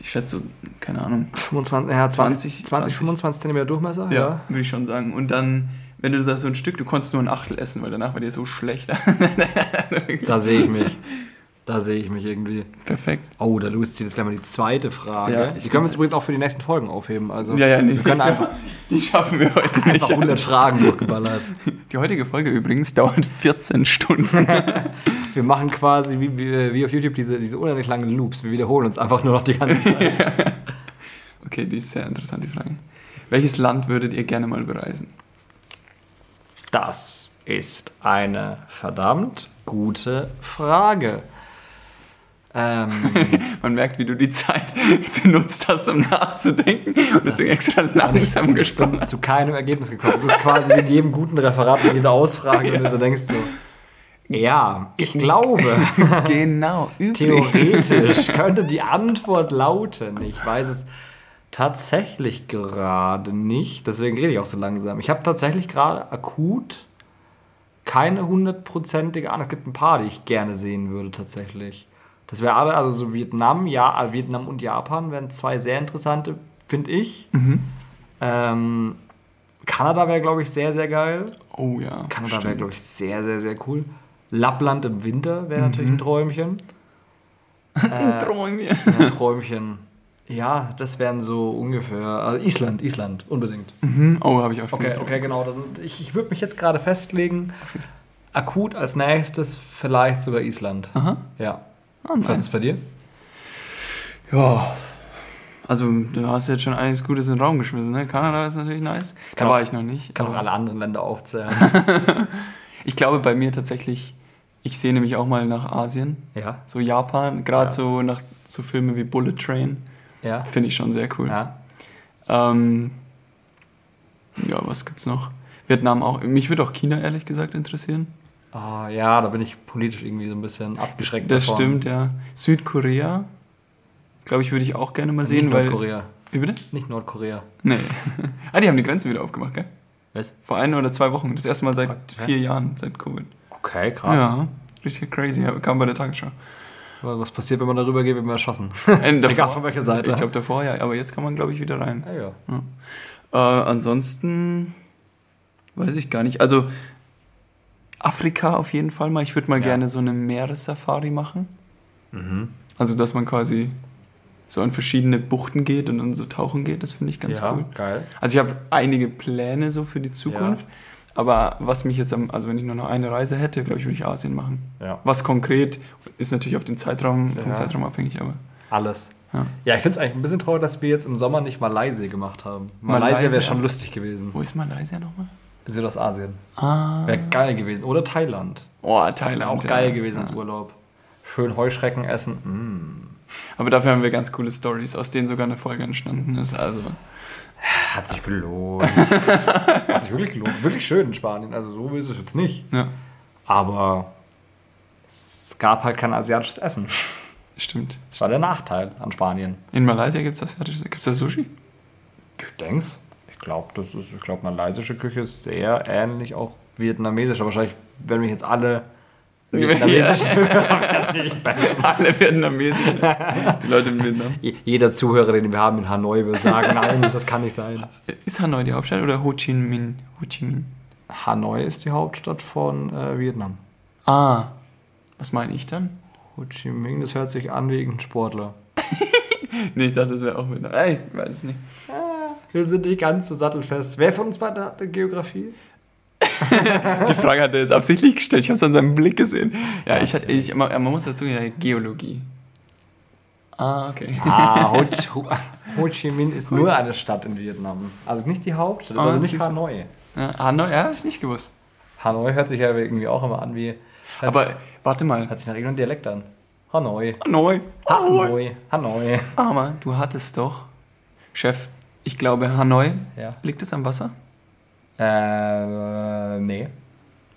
[SPEAKER 2] ich schätze, keine Ahnung.
[SPEAKER 1] 25, ja, 20, 20, 20 25 cm Durchmesser?
[SPEAKER 2] Ja, ja. würde ich schon sagen. Und dann, wenn du da so ein Stück, du konntest nur ein Achtel essen, weil danach war dir so schlecht.
[SPEAKER 1] da sehe ich mich. Da sehe ich mich irgendwie.
[SPEAKER 2] Perfekt.
[SPEAKER 1] Oh, da Louis zieht jetzt gleich mal die zweite Frage. Ja, die können wir uns übrigens auch für die nächsten Folgen aufheben. Also
[SPEAKER 2] ja, ja, nee,
[SPEAKER 1] wir können einfach,
[SPEAKER 2] die schaffen wir heute
[SPEAKER 1] einfach nicht. Einfach 100 Fragen durchgeballert.
[SPEAKER 2] Die heutige Folge übrigens dauert 14 Stunden.
[SPEAKER 1] wir machen quasi wie, wie, wie auf YouTube diese, diese unendlich langen Loops. Wir wiederholen uns einfach nur noch die ganze Zeit.
[SPEAKER 2] okay, die ist sehr interessant, die Frage. Welches Land würdet ihr gerne mal bereisen?
[SPEAKER 1] Das ist eine verdammt gute Frage.
[SPEAKER 2] Ähm, Man merkt, wie du die Zeit benutzt hast, um nachzudenken und deswegen extra langsam gesprochen. Ich bin
[SPEAKER 1] zu keinem Ergebnis gekommen. Das ist quasi wie in jedem guten Referat, in jeder Ausfrage, ja. wenn du so denkst, so, ja, ich glaube.
[SPEAKER 2] genau,
[SPEAKER 1] üblich. Theoretisch könnte die Antwort lauten. Ich weiß es tatsächlich gerade nicht. Deswegen rede ich auch so langsam. Ich habe tatsächlich gerade akut keine hundertprozentige Ahnung. Es gibt ein paar, die ich gerne sehen würde, tatsächlich. Das wäre alle, also so Vietnam, ja, also Vietnam und Japan wären zwei sehr interessante, finde ich. Mhm. Ähm, Kanada wäre, glaube ich, sehr, sehr geil.
[SPEAKER 2] Oh ja.
[SPEAKER 1] Kanada wäre, glaube ich, sehr, sehr, sehr cool. Lappland im Winter wäre mhm. natürlich ein Träumchen.
[SPEAKER 2] ein Träumchen.
[SPEAKER 1] Äh, ein Träumchen. Ja, das wären so ungefähr. Also Island, Island, unbedingt.
[SPEAKER 2] Mhm. Oh, habe ich auch
[SPEAKER 1] Okay, okay, genau. Dann, ich ich würde mich jetzt gerade festlegen. Akut als nächstes vielleicht sogar Island. Aha. Ja. Oh, nice. Was ist bei dir?
[SPEAKER 2] Ja, also du hast jetzt schon einiges Gutes in den Raum geschmissen. Ne? Kanada ist natürlich nice. Kann da war ich noch nicht.
[SPEAKER 1] Kann auch alle anderen Länder aufzählen.
[SPEAKER 2] ich glaube bei mir tatsächlich, ich sehe nämlich auch mal nach Asien.
[SPEAKER 1] Ja.
[SPEAKER 2] So Japan, gerade ja. so nach so Filmen wie Bullet Train.
[SPEAKER 1] Ja.
[SPEAKER 2] Finde ich schon sehr cool. Ja. Ähm, ja, was gibt's noch? Vietnam auch. Mich würde auch China ehrlich gesagt interessieren.
[SPEAKER 1] Oh, ja, da bin ich politisch irgendwie so ein bisschen abgeschreckt.
[SPEAKER 2] Das davon. stimmt, ja. Südkorea, glaube ich, würde ich auch gerne mal sehen.
[SPEAKER 1] Nicht Nordkorea.
[SPEAKER 2] Wie bitte?
[SPEAKER 1] Nicht Nordkorea.
[SPEAKER 2] Nee. ah, die haben die Grenzen wieder aufgemacht, gell?
[SPEAKER 1] Was?
[SPEAKER 2] Vor ein oder zwei Wochen. Das erste Mal seit okay. vier Jahren, seit Covid.
[SPEAKER 1] Okay, krass.
[SPEAKER 2] Ja, richtig crazy. Kam bei der Tagesschau.
[SPEAKER 1] Was passiert, wenn man darüber geht, wird man erschossen?
[SPEAKER 2] Davor,
[SPEAKER 1] Egal von welcher Seite.
[SPEAKER 2] Ich glaube davor, ja. Aber jetzt kann man, glaube ich, wieder rein.
[SPEAKER 1] Ah, ja.
[SPEAKER 2] ja. Äh, ansonsten weiß ich gar nicht. Also Afrika auf jeden Fall mal. Ich würde mal ja. gerne so eine Meeressafari machen.
[SPEAKER 1] Mhm.
[SPEAKER 2] Also, dass man quasi so in verschiedene Buchten geht und dann so tauchen geht, das finde ich ganz
[SPEAKER 1] ja,
[SPEAKER 2] cool.
[SPEAKER 1] geil.
[SPEAKER 2] Also ich habe einige Pläne so für die Zukunft, ja. Aber was mich jetzt am, also wenn ich nur noch eine Reise hätte, glaube ich, würde ich Asien machen.
[SPEAKER 1] Ja.
[SPEAKER 2] Was konkret ist natürlich auf den Zeitraum, vom. Zeitraum abhängig, aber.
[SPEAKER 1] Alles.
[SPEAKER 2] Ja.
[SPEAKER 1] Ich finde es eigentlich ein bisschen traurig, dass wir jetzt im Sommer nicht Malaysia gemacht haben. Malaysia,
[SPEAKER 2] Malaysia,
[SPEAKER 1] wäre schon lustig gewesen.
[SPEAKER 2] Wo ist Malaysia nochmal?
[SPEAKER 1] Südostasien.
[SPEAKER 2] Ah.
[SPEAKER 1] Wäre geil gewesen. Oder Thailand.
[SPEAKER 2] Oh,
[SPEAKER 1] Wäre
[SPEAKER 2] Thailand.
[SPEAKER 1] auch
[SPEAKER 2] ja.
[SPEAKER 1] geil gewesen als
[SPEAKER 2] Ja.
[SPEAKER 1] Urlaub. Schön Heuschrecken essen. Mm.
[SPEAKER 2] Aber dafür haben wir ganz coole Stories, aus denen sogar eine Folge entstanden ist. Also.
[SPEAKER 1] Hat sich gelohnt. Hat sich wirklich gelohnt. Wirklich schön in Spanien. Also so ist es jetzt nicht.
[SPEAKER 2] Ja,
[SPEAKER 1] Aber es gab halt kein asiatisches Essen.
[SPEAKER 2] stimmt.
[SPEAKER 1] Das war der Nachteil an Spanien.
[SPEAKER 2] In Malaysia gibt es asiatisches. Gibt es da Sushi?
[SPEAKER 1] Ich denk's. Ich glaube, das ist, ich glaube, malaysische Küche ist sehr ähnlich auch vietnamesisch. Aber wahrscheinlich werden mich jetzt alle vietnamesischen Hörer nicht.
[SPEAKER 2] Alle Vietnamesisch. Die Leute in Vietnam.
[SPEAKER 1] Jeder Zuhörer, den wir haben in Hanoi, will sagen, nein, das kann nicht sein.
[SPEAKER 2] Ist Hanoi die Hauptstadt oder Ho Chi Minh? Ho Chi Minh.
[SPEAKER 1] Hanoi ist die Hauptstadt von äh, Vietnam.
[SPEAKER 2] Ah, was meine ich dann?
[SPEAKER 1] Ho Chi Minh, das hört sich an wie irgendein Sportler.
[SPEAKER 2] Nee, ich dachte, das wäre auch Vietnam. Ey, ich weiß es nicht.
[SPEAKER 1] Wir sind nicht ganz so sattelfest. Wer von uns beiden hatte Geografie?
[SPEAKER 2] Die Frage hat er jetzt absichtlich gestellt. Ich habe es an seinem Blick gesehen. Ja, ich hatte, ich, man, man muss dazu sagen, Geologie. Ah, okay.
[SPEAKER 1] Ah, Ho, Chi- Ho, Ho Chi Minh ist nur eine Stadt in Vietnam. Also nicht die Hauptstadt,
[SPEAKER 2] Ah,
[SPEAKER 1] also nicht. Hanoi.
[SPEAKER 2] Ja, Hanoi, ja, hab ich nicht gewusst.
[SPEAKER 1] Hanoi hört sich ja irgendwie auch immer an wie.
[SPEAKER 2] Aber
[SPEAKER 1] sich,
[SPEAKER 2] warte mal.
[SPEAKER 1] hört sich nach irgendeinem Dialekt an. Hanoi.
[SPEAKER 2] Hanoi.
[SPEAKER 1] Hanoi. Hanoi.
[SPEAKER 2] Aber du hattest doch, Chef, ich glaube Hanoi.
[SPEAKER 1] Ja.
[SPEAKER 2] Liegt es am Wasser?
[SPEAKER 1] Äh, nee.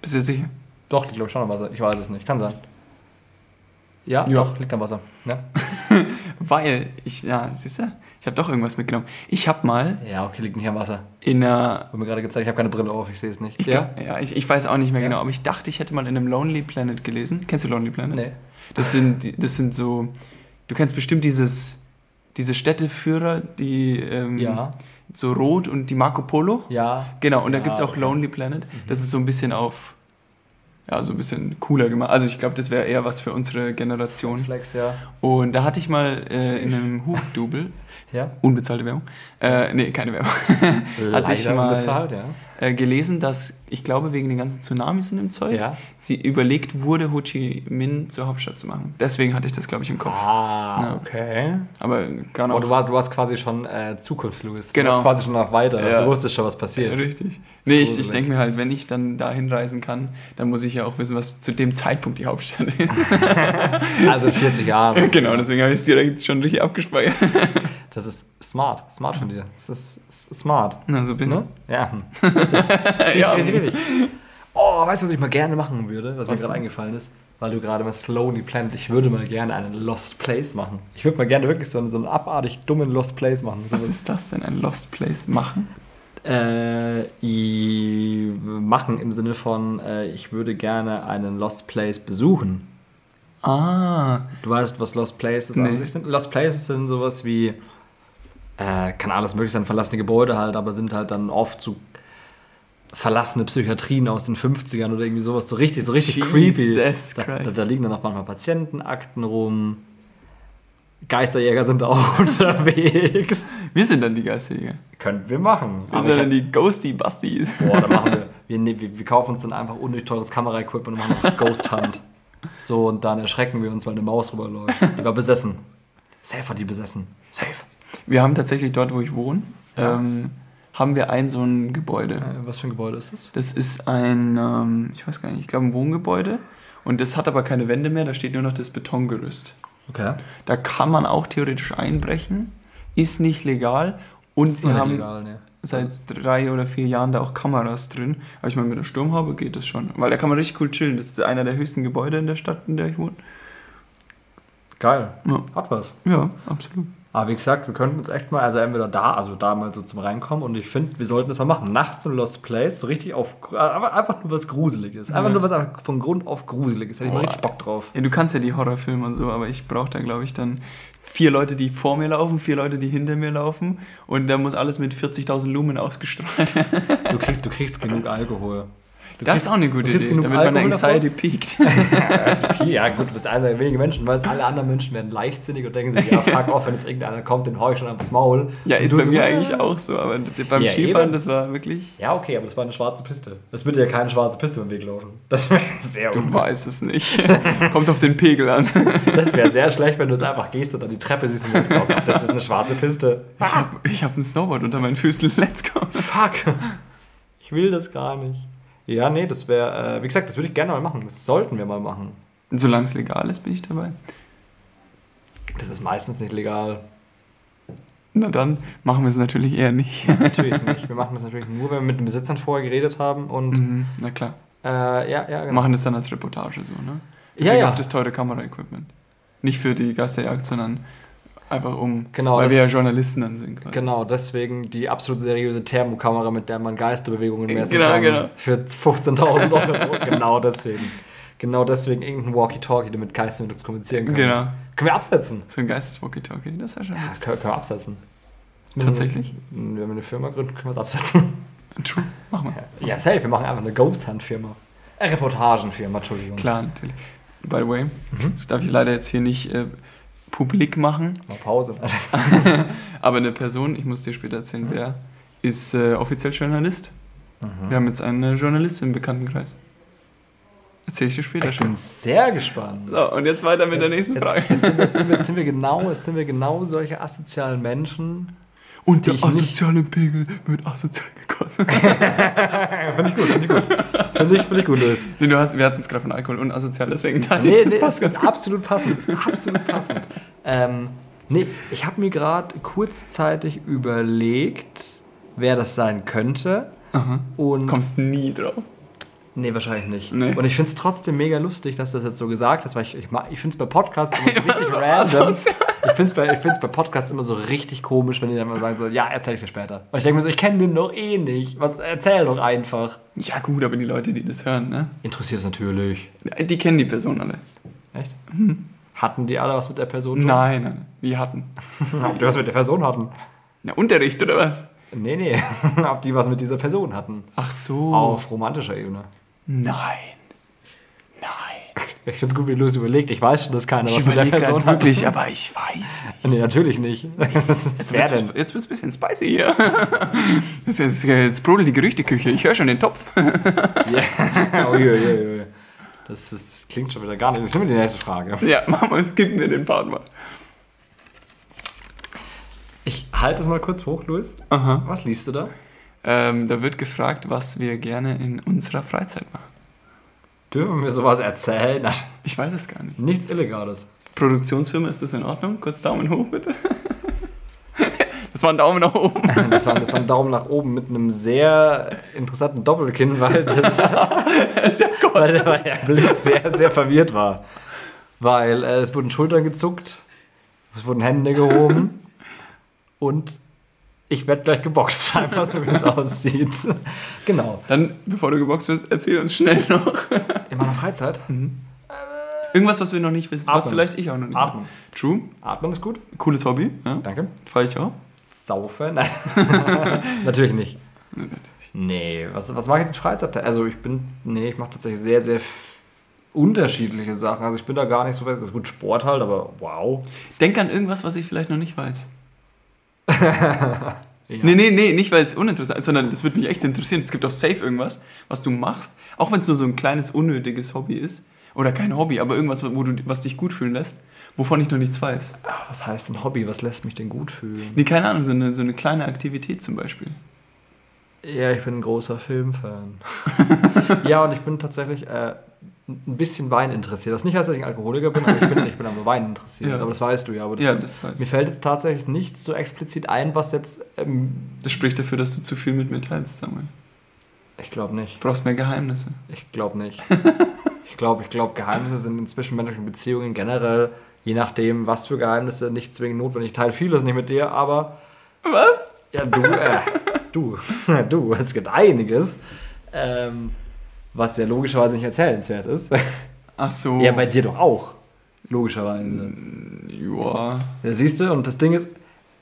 [SPEAKER 2] Bist du sicher?
[SPEAKER 1] Doch, liegt glaube ich schon am Wasser. Ich weiß es nicht. Kann sein. Ja,
[SPEAKER 2] Ja.
[SPEAKER 1] doch, liegt am Wasser. Ja,
[SPEAKER 2] Weil ich, ja, siehst du, ich habe doch irgendwas mitgenommen. Ich habe mal
[SPEAKER 1] ja okay, liegt nicht am Wasser.
[SPEAKER 2] in einer,
[SPEAKER 1] Wurde mir gerade gezeigt, ich habe keine Brille auf, ich sehe es nicht.
[SPEAKER 2] ich, ja, ja ich, ich weiß auch nicht mehr
[SPEAKER 1] Ja.
[SPEAKER 2] genau, aber ich dachte, ich hätte mal in einem Lonely Planet gelesen. Kennst du Lonely Planet?
[SPEAKER 1] Nee.
[SPEAKER 2] Das sind, das sind so, du kennst bestimmt dieses, diese Städteführer, die ähm,
[SPEAKER 1] Ja.
[SPEAKER 2] so rot und die Marco Polo.
[SPEAKER 1] Ja.
[SPEAKER 2] Genau, und da
[SPEAKER 1] Ja,
[SPEAKER 2] gibt es auch. Lonely Planet. Das ist so ein bisschen auf, ja, so ein bisschen cooler gemacht. Also ich glaube, das wäre eher was für unsere Generation.
[SPEAKER 1] Flex, ja.
[SPEAKER 2] Und da hatte ich mal äh, in einem Hub-Double,
[SPEAKER 1] Ja.
[SPEAKER 2] unbezahlte Werbung, äh, nee, keine Werbung, hatte ich mal
[SPEAKER 1] unbezahlt, ja.
[SPEAKER 2] Äh, gelesen, dass, ich glaube, wegen den ganzen Tsunamis und dem Zeug,
[SPEAKER 1] Ja.
[SPEAKER 2] sie überlegt wurde, Ho Chi Minh zur Hauptstadt zu machen. Deswegen hatte ich das, glaube ich, im Kopf.
[SPEAKER 1] Ah,
[SPEAKER 2] Ja.
[SPEAKER 1] okay.
[SPEAKER 2] Aber gar noch.
[SPEAKER 1] du, war, du warst quasi schon äh, Zukunftslouis.
[SPEAKER 2] Genau.
[SPEAKER 1] Du warst quasi schon noch weiter.
[SPEAKER 2] Ja.
[SPEAKER 1] Du wusstest schon, was passiert.
[SPEAKER 2] richtig. Nee, ich, ich denke mir halt, wenn ich dann da hinreisen kann, dann muss ich ja auch wissen, was zu dem Zeitpunkt die Hauptstadt ist.
[SPEAKER 1] Also in 40 Jahren.
[SPEAKER 2] genau, deswegen habe ich es direkt schon richtig abgespeichert.
[SPEAKER 1] Das ist smart. Smart von dir. Das ist smart.
[SPEAKER 2] Na, so bin
[SPEAKER 1] Ne? Ja.
[SPEAKER 2] ich.
[SPEAKER 1] ja. Richtig, richtig. Oh, weißt du, was ich mal gerne machen würde, was,
[SPEAKER 2] Was
[SPEAKER 1] mir gerade eingefallen ist? Weil du gerade mal Slowly Planet, ich würde mal gerne einen Lost Place machen. Ich würde mal gerne wirklich so einen, so einen abartig dummen Lost Place machen. So
[SPEAKER 2] Was ist das denn, ein Lost Place machen?
[SPEAKER 1] Äh, machen im Sinne von, äh, ich würde gerne einen Lost Place besuchen.
[SPEAKER 2] Ah,
[SPEAKER 1] Du weißt, was Lost Places
[SPEAKER 2] Nee.
[SPEAKER 1] an sich sind? Lost Places sind sowas wie, äh, kann alles möglich sein, verlassene Gebäude halt, aber sind halt dann oft so verlassene Psychiatrien aus den 50ern oder irgendwie sowas, so richtig, so richtig
[SPEAKER 2] Jesus
[SPEAKER 1] creepy.
[SPEAKER 2] Christ.
[SPEAKER 1] Da, da, da liegen dann auch manchmal Patientenakten rum. Geisterjäger sind auch unterwegs.
[SPEAKER 2] wir sind dann die Geisterjäger.
[SPEAKER 1] Könnten wir machen.
[SPEAKER 2] Wir sind dann die Ghosty Busties.
[SPEAKER 1] Boah, da machen wir. Wir, ne- wir, wir kaufen uns dann einfach unnötig teures Kameraequipment und machen noch Ghost Hunt. So, und dann erschrecken wir uns, weil eine Maus rüberläuft. Die war besessen. Safe hat die besessen. Safe.
[SPEAKER 2] Wir haben tatsächlich dort, wo ich wohne,
[SPEAKER 1] Ja.
[SPEAKER 2] ähm, haben wir ein so ein Gebäude.
[SPEAKER 1] Äh, was für ein Gebäude ist das?
[SPEAKER 2] Das ist ein, ähm, ich weiß gar nicht, ich glaube ein Wohngebäude. Und das hat aber keine Wände mehr, da steht nur noch das Betongerüst.
[SPEAKER 1] Okay.
[SPEAKER 2] Da kann man auch theoretisch einbrechen, ist nicht legal. Und sie haben
[SPEAKER 1] legal, ne?
[SPEAKER 2] seit drei oder vier Jahren da auch Kameras drin. Aber ich meine, mit der Sturmhaube geht das schon. Weil da kann man richtig cool chillen. Das ist einer der höchsten Gebäude in der Stadt, in der ich wohne.
[SPEAKER 1] Geil.
[SPEAKER 2] Ja,
[SPEAKER 1] Hat was.
[SPEAKER 2] ja absolut.
[SPEAKER 1] Aber wie gesagt, wir könnten uns echt mal, also entweder da, also da mal so zum Reinkommen und ich finde, wir sollten das mal machen. Nachts im Lost Place, so richtig auf, aber einfach nur was gruselig ist. Einfach
[SPEAKER 2] Ja.
[SPEAKER 1] nur was einfach von Grund auf gruselig ist. Hätte ich mal richtig Bock drauf.
[SPEAKER 2] Ja, du kannst ja die Horrorfilme und so, aber ich brauche da, glaube ich, dann vier Leute, die vor mir laufen, vier Leute, die hinter mir laufen. Und da muss alles mit 40.000 Lumen ausgestrahlt werden.
[SPEAKER 1] Du kriegst, du kriegst genug Alkohol. Du
[SPEAKER 2] das
[SPEAKER 1] kriegst-
[SPEAKER 2] ist auch eine gute Idee,
[SPEAKER 1] genug
[SPEAKER 2] damit meine
[SPEAKER 1] Alkohol davon.
[SPEAKER 2] Anxiety peakt.
[SPEAKER 1] Also, ja gut, du bist einer der wenigen Menschen, weil alle anderen Menschen werden leichtsinnig und denken sich, ja, fuck off, wenn jetzt irgendeiner kommt, den hau ich schon aufs Maul.
[SPEAKER 2] ja,
[SPEAKER 1] Und
[SPEAKER 2] ist bei
[SPEAKER 1] so,
[SPEAKER 2] mir
[SPEAKER 1] "Ah."
[SPEAKER 2] eigentlich auch so, aber beim
[SPEAKER 1] Ja,
[SPEAKER 2] Skifahren,
[SPEAKER 1] eben.
[SPEAKER 2] das war wirklich...
[SPEAKER 1] Ja, okay, aber das war eine schwarze Piste. Das würde ja keine schwarze Piste im Weg laufen. Das wäre sehr
[SPEAKER 2] Du
[SPEAKER 1] unfair.
[SPEAKER 2] weißt es nicht. Kommt auf den Pegel an.
[SPEAKER 1] Das wäre sehr schlecht, wenn du jetzt einfach gehst und dann die Treppe siehst und denkst, oh, das ist eine schwarze Piste.
[SPEAKER 2] Ich habe hab ein Snowboard unter meinen Füßen. Let's go.
[SPEAKER 1] Fuck. Ich will das gar nicht. Ja, nee, das wäre, äh, wie gesagt, das würde ich gerne mal machen. Das sollten wir mal machen.
[SPEAKER 2] Solange es legal ist, bin ich dabei.
[SPEAKER 1] Das ist meistens nicht legal.
[SPEAKER 2] Na dann machen wir es natürlich eher nicht.
[SPEAKER 1] Natürlich nicht. Wir machen das natürlich nur, wenn wir mit den Besitzern vorher geredet haben und
[SPEAKER 2] Mhm, Na klar.
[SPEAKER 1] äh, ja, ja, genau.
[SPEAKER 2] machen das dann als Reportage so, ne?
[SPEAKER 1] Ja,
[SPEAKER 2] Deswegen
[SPEAKER 1] ja.
[SPEAKER 2] auch das teure Kameraequipment. Nicht für die Geisterjagd, sondern einfach um,
[SPEAKER 1] Genau,
[SPEAKER 2] weil
[SPEAKER 1] das-
[SPEAKER 2] wir ja Journalisten dann sind. Quasi.
[SPEAKER 1] Genau, deswegen die absolut seriöse Thermokamera, mit der man Geisterbewegungen messen
[SPEAKER 2] Genau,
[SPEAKER 1] kann.
[SPEAKER 2] genau.
[SPEAKER 1] Für 15.000 Euro. genau deswegen. Genau deswegen irgendein Walkie-Talkie, der mit Geistern mit uns kommunizieren kann.
[SPEAKER 2] Genau.
[SPEAKER 1] Können wir absetzen?
[SPEAKER 2] So ein Geisteswalkie-Talkie, das wäre schon
[SPEAKER 1] Ja, das können, können wir absetzen.
[SPEAKER 2] Tatsächlich?
[SPEAKER 1] Wenn wir eine Firma gründen, können wir es absetzen.
[SPEAKER 2] True, mach mal.
[SPEAKER 1] Ja, safe, wir machen einfach eine Ghost Hunt Firma. Eine Reportagenfirma, Entschuldigung.
[SPEAKER 2] Klar, natürlich. By the way,
[SPEAKER 1] Mhm.
[SPEAKER 2] das darf ich leider jetzt hier nicht äh, publik machen,
[SPEAKER 1] Mal Pause.
[SPEAKER 2] aber eine Person, ich muss dir später erzählen, wer, ist äh, offiziell Journalist. Wir haben jetzt eine Journalistin im Bekanntenkreis. Erzähle ich dir später
[SPEAKER 1] Ich
[SPEAKER 2] schon.
[SPEAKER 1] bin sehr gespannt.
[SPEAKER 2] So, und jetzt weiter mit der nächsten
[SPEAKER 1] jetzt,
[SPEAKER 2] Frage.
[SPEAKER 1] Jetzt, jetzt, sind wir, jetzt, sind wir genau, jetzt sind wir genau solche asozialen Menschen.
[SPEAKER 2] Und der
[SPEAKER 1] ich nicht-
[SPEAKER 2] asoziale Pegel wird asozial gekostet.
[SPEAKER 1] Finde ich gut, finde ich gut. Finde ich, finde ich gut, Luis.
[SPEAKER 2] nee, du hast, wir hatten es gerade von Alkohol und asozial, deswegen dachte
[SPEAKER 1] Nee,
[SPEAKER 2] ich, das
[SPEAKER 1] nee,
[SPEAKER 2] passt ganz
[SPEAKER 1] ist
[SPEAKER 2] gut.
[SPEAKER 1] absolut passend. Ist absolut passend. ähm, nee, ich habe mir gerade kurzzeitig überlegt, wer das sein könnte.
[SPEAKER 2] Aha.
[SPEAKER 1] Und
[SPEAKER 2] Kommst nie drauf.
[SPEAKER 1] Nee, wahrscheinlich nicht.
[SPEAKER 2] Nee.
[SPEAKER 1] Und ich finde es trotzdem mega lustig, dass du das jetzt so gesagt hast, weil ich, ich, ich finde es bei Podcasts immer so richtig random. Ich finde es bei, ich find's bei Podcasts immer so richtig komisch, wenn die dann mal sagen so, ja, erzähl ich dir später. Und ich denke mir so, ich kenne den doch eh nicht. Was, erzähl doch einfach.
[SPEAKER 2] Ja gut, aber die Leute, die das hören, ne?
[SPEAKER 1] Interessiert es natürlich.
[SPEAKER 2] Die kennen die Person alle.
[SPEAKER 1] Echt? Hatten die alle was mit der Person?
[SPEAKER 2] Nein, nein, wir hatten.
[SPEAKER 1] Ob die was mit der Person hatten?
[SPEAKER 2] Na, Unterricht oder was?
[SPEAKER 1] Nee, nee. Ob die was mit dieser Person hatten.
[SPEAKER 2] Ach so.
[SPEAKER 1] Auf romantischer Ebene.
[SPEAKER 2] Nein. Nein.
[SPEAKER 1] Ich finde es gut, wie Luis überlegt. Ich weiß schon, dass keiner
[SPEAKER 2] Ich
[SPEAKER 1] was mit der Person hat.
[SPEAKER 2] wirklich, aber ich weiß nicht.
[SPEAKER 1] Nee, natürlich nicht.
[SPEAKER 2] Jetzt jetzt wird's ein bisschen spicy hier. Das ist jetzt, jetzt brodelt die Gerüchteküche. Ich höre schon den Topf.
[SPEAKER 1] Ja. Uiuiui. Das, ist, klingt schon wieder gar nicht. Das ist die nächste Frage.
[SPEAKER 2] Ja, Mama, gib mir den Part mal.
[SPEAKER 1] Ich halte es mal kurz hoch, Luis.
[SPEAKER 2] Aha.
[SPEAKER 1] Was liest du da?
[SPEAKER 2] Ähm, da wird gefragt, was wir gerne in unserer Freizeit machen.
[SPEAKER 1] Dürfen wir sowas erzählen?
[SPEAKER 2] Ich weiß es gar nicht.
[SPEAKER 1] Nichts Illegales.
[SPEAKER 2] Produktionsfirma, ist das in Ordnung? Kurz Daumen hoch, bitte. Das war ein Daumen nach oben.
[SPEAKER 1] Das war, das war ein Daumen nach oben mit einem sehr interessanten Doppelkinn, weil, das,
[SPEAKER 2] ist ja
[SPEAKER 1] weil, der, weil der Blick sehr, sehr verwirrt war. Weil äh, es wurden Schultern gezuckt, es wurden Hände gehoben und ich werde gleich geboxt, scheinbar so wie es aussieht. Genau.
[SPEAKER 2] Dann, bevor du geboxt wirst, erzähl uns schnell noch.
[SPEAKER 1] In meiner Freizeit?
[SPEAKER 2] Irgendwas, was wir noch nicht wissen, was
[SPEAKER 1] Atmen.
[SPEAKER 2] vielleicht ich auch noch nicht
[SPEAKER 1] Atmen.
[SPEAKER 2] weiß. True.
[SPEAKER 1] Atmen ist gut.
[SPEAKER 2] Cooles Hobby. Ja.
[SPEAKER 1] Danke.
[SPEAKER 2] Fahre ich auch.
[SPEAKER 1] Saufen? Nein. Natürlich nicht. Nee, was, was mache ich in Freizeit? Also ich bin, nee, ich mache tatsächlich sehr, sehr unterschiedliche Sachen. Also ich bin da gar nicht so weit, also gut Sport halt, aber wow.
[SPEAKER 2] Denk an irgendwas, was ich vielleicht noch nicht weiß.
[SPEAKER 1] Ja.
[SPEAKER 2] Nee, nee, nee, nicht weil es uninteressant ist, sondern das würde mich echt interessieren. Es gibt auch safe irgendwas, was du machst, auch wenn es nur so ein kleines, unnötiges Hobby ist. Oder kein Hobby, aber irgendwas, wo du, was dich gut fühlen lässt, wovon ich noch nichts weiß.
[SPEAKER 1] Ah, Was heißt ein Hobby? Was lässt mich denn gut fühlen?
[SPEAKER 2] Nee, keine Ahnung, so eine, so eine kleine Aktivität zum Beispiel.
[SPEAKER 1] Ja, ich bin ein großer Filmfan. ja, und ich bin tatsächlich äh, ein bisschen Wein interessiert. Das nicht heißt, dass ich ein Alkoholiker bin, aber ich bin, ich bin am Wein interessiert.
[SPEAKER 2] Ja.
[SPEAKER 1] Aber das weißt du ja. Aber das
[SPEAKER 2] Ja,
[SPEAKER 1] ist,
[SPEAKER 2] das weiß
[SPEAKER 1] mir fällt jetzt tatsächlich nichts so explizit ein, was jetzt. Ähm,
[SPEAKER 2] Das spricht dafür, dass du zu viel mit mir teilst, Samuel.
[SPEAKER 1] ich glaube nicht.
[SPEAKER 2] Du brauchst mehr Geheimnisse.
[SPEAKER 1] Ich glaube nicht. ich glaube, ich glaube, Geheimnisse sind in zwischenmenschlichen Beziehungen generell, je nachdem, was für Geheimnisse, nicht zwingend notwendig. Ich teile vieles nicht mit dir, aber.
[SPEAKER 2] Was?
[SPEAKER 1] Ja, du, äh, du, du, es gibt einiges, ähm, was ja logischerweise nicht erzählenswert ist.
[SPEAKER 2] Ach so.
[SPEAKER 1] Ja, bei dir doch auch. Logischerweise.
[SPEAKER 2] Ja.
[SPEAKER 1] Ja, siehst du, und das Ding ist,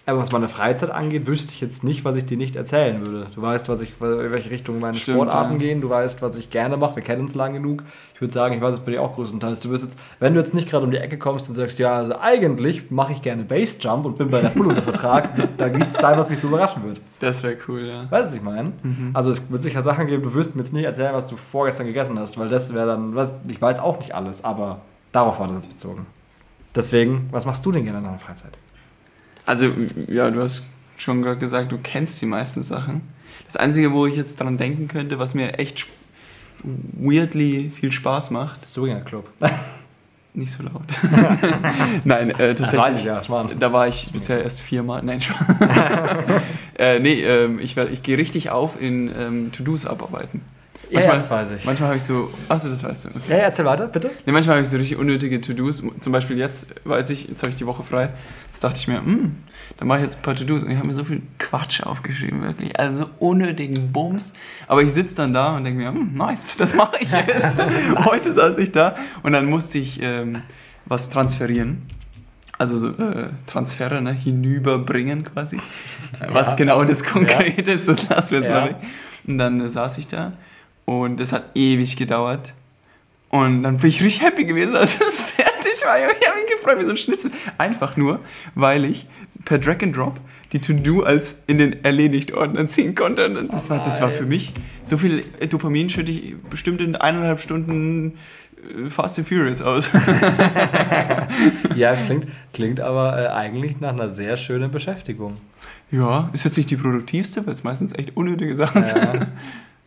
[SPEAKER 1] Aber was meine Freizeit angeht, wüsste ich jetzt nicht, was ich dir nicht erzählen würde. Du weißt, was ich, in welche Richtung meine Stimmt, Sportarten ja. gehen, du weißt, was ich gerne mache, wir kennen uns lang genug. Ich würde sagen, ich weiß es bei dir auch größtenteils. Du wirst jetzt, wenn du jetzt nicht gerade um die Ecke kommst und sagst, ja, also eigentlich mache ich gerne Bassjump und bin bei der Bull unter Vertrag, da gibt es sein, was mich so überraschen wird.
[SPEAKER 2] Das wäre cool, ja.
[SPEAKER 1] Weißt du, was ich meine? Mhm. Also es wird sicher Sachen geben, du wirst mir jetzt nicht erzählen, was du vorgestern gegessen hast, weil das wäre dann, was, ich weiß auch nicht alles, aber darauf war das jetzt bezogen. Deswegen, was machst du denn gerne in deiner Freizeit?
[SPEAKER 2] Also, ja, du hast schon gerade gesagt, du kennst die meisten Sachen. Das Einzige, wo ich jetzt dran denken könnte, was mir echt weirdly viel Spaß macht.
[SPEAKER 1] Swinger Club.
[SPEAKER 2] Nicht so laut. Nein, äh, tatsächlich. Das weiß ich ja, Schmarrn. Da war ich bisher erst viermal. Nein, Schmarrn. äh, nee, ähm, ich, ich gehe richtig auf in ähm, To-Dos abarbeiten. Manchmal, ja, das weiß ich. Manchmal habe ich so, achso, das weißt du. Okay.
[SPEAKER 1] Ja, ja, erzähl weiter, bitte.
[SPEAKER 2] Nee, manchmal habe ich so richtig unnötige To-Dos. Zum Beispiel jetzt, weiß ich, jetzt habe ich die Woche frei. Jetzt dachte ich mir, hm, dann mache ich jetzt ein paar To-Dos. Und ich habe mir so viel Quatsch aufgeschrieben, wirklich. Also so unnötigen Bums. Aber ich sitze dann da und denke mir, hm, nice, das mache ich jetzt. Heute saß ich da und dann musste ich ähm, was transferieren. Also so äh, Transfere ne, hinüberbringen quasi. Ja. Was genau das konkret ja. ist, das lassen wir jetzt ja. mal weg. Und dann äh, saß ich da und es hat ewig gedauert. Und dann bin ich richtig happy gewesen, als es fertig war. Ich habe mich gefreut wie so ein Schnitzel. Einfach nur, weil ich per Drag and Drop die To-Do als in den Erledigt-Ordner ziehen konnte. Und das, war, das war für mich so viel Dopamin schütte ich bestimmt in eineinhalb Stunden äh, Fast and Furious aus.
[SPEAKER 1] ja, es klingt, klingt aber äh, eigentlich nach einer sehr schönen Beschäftigung.
[SPEAKER 2] Ja, ist jetzt nicht die produktivste, weil es meistens echt unnötige Sachen ja.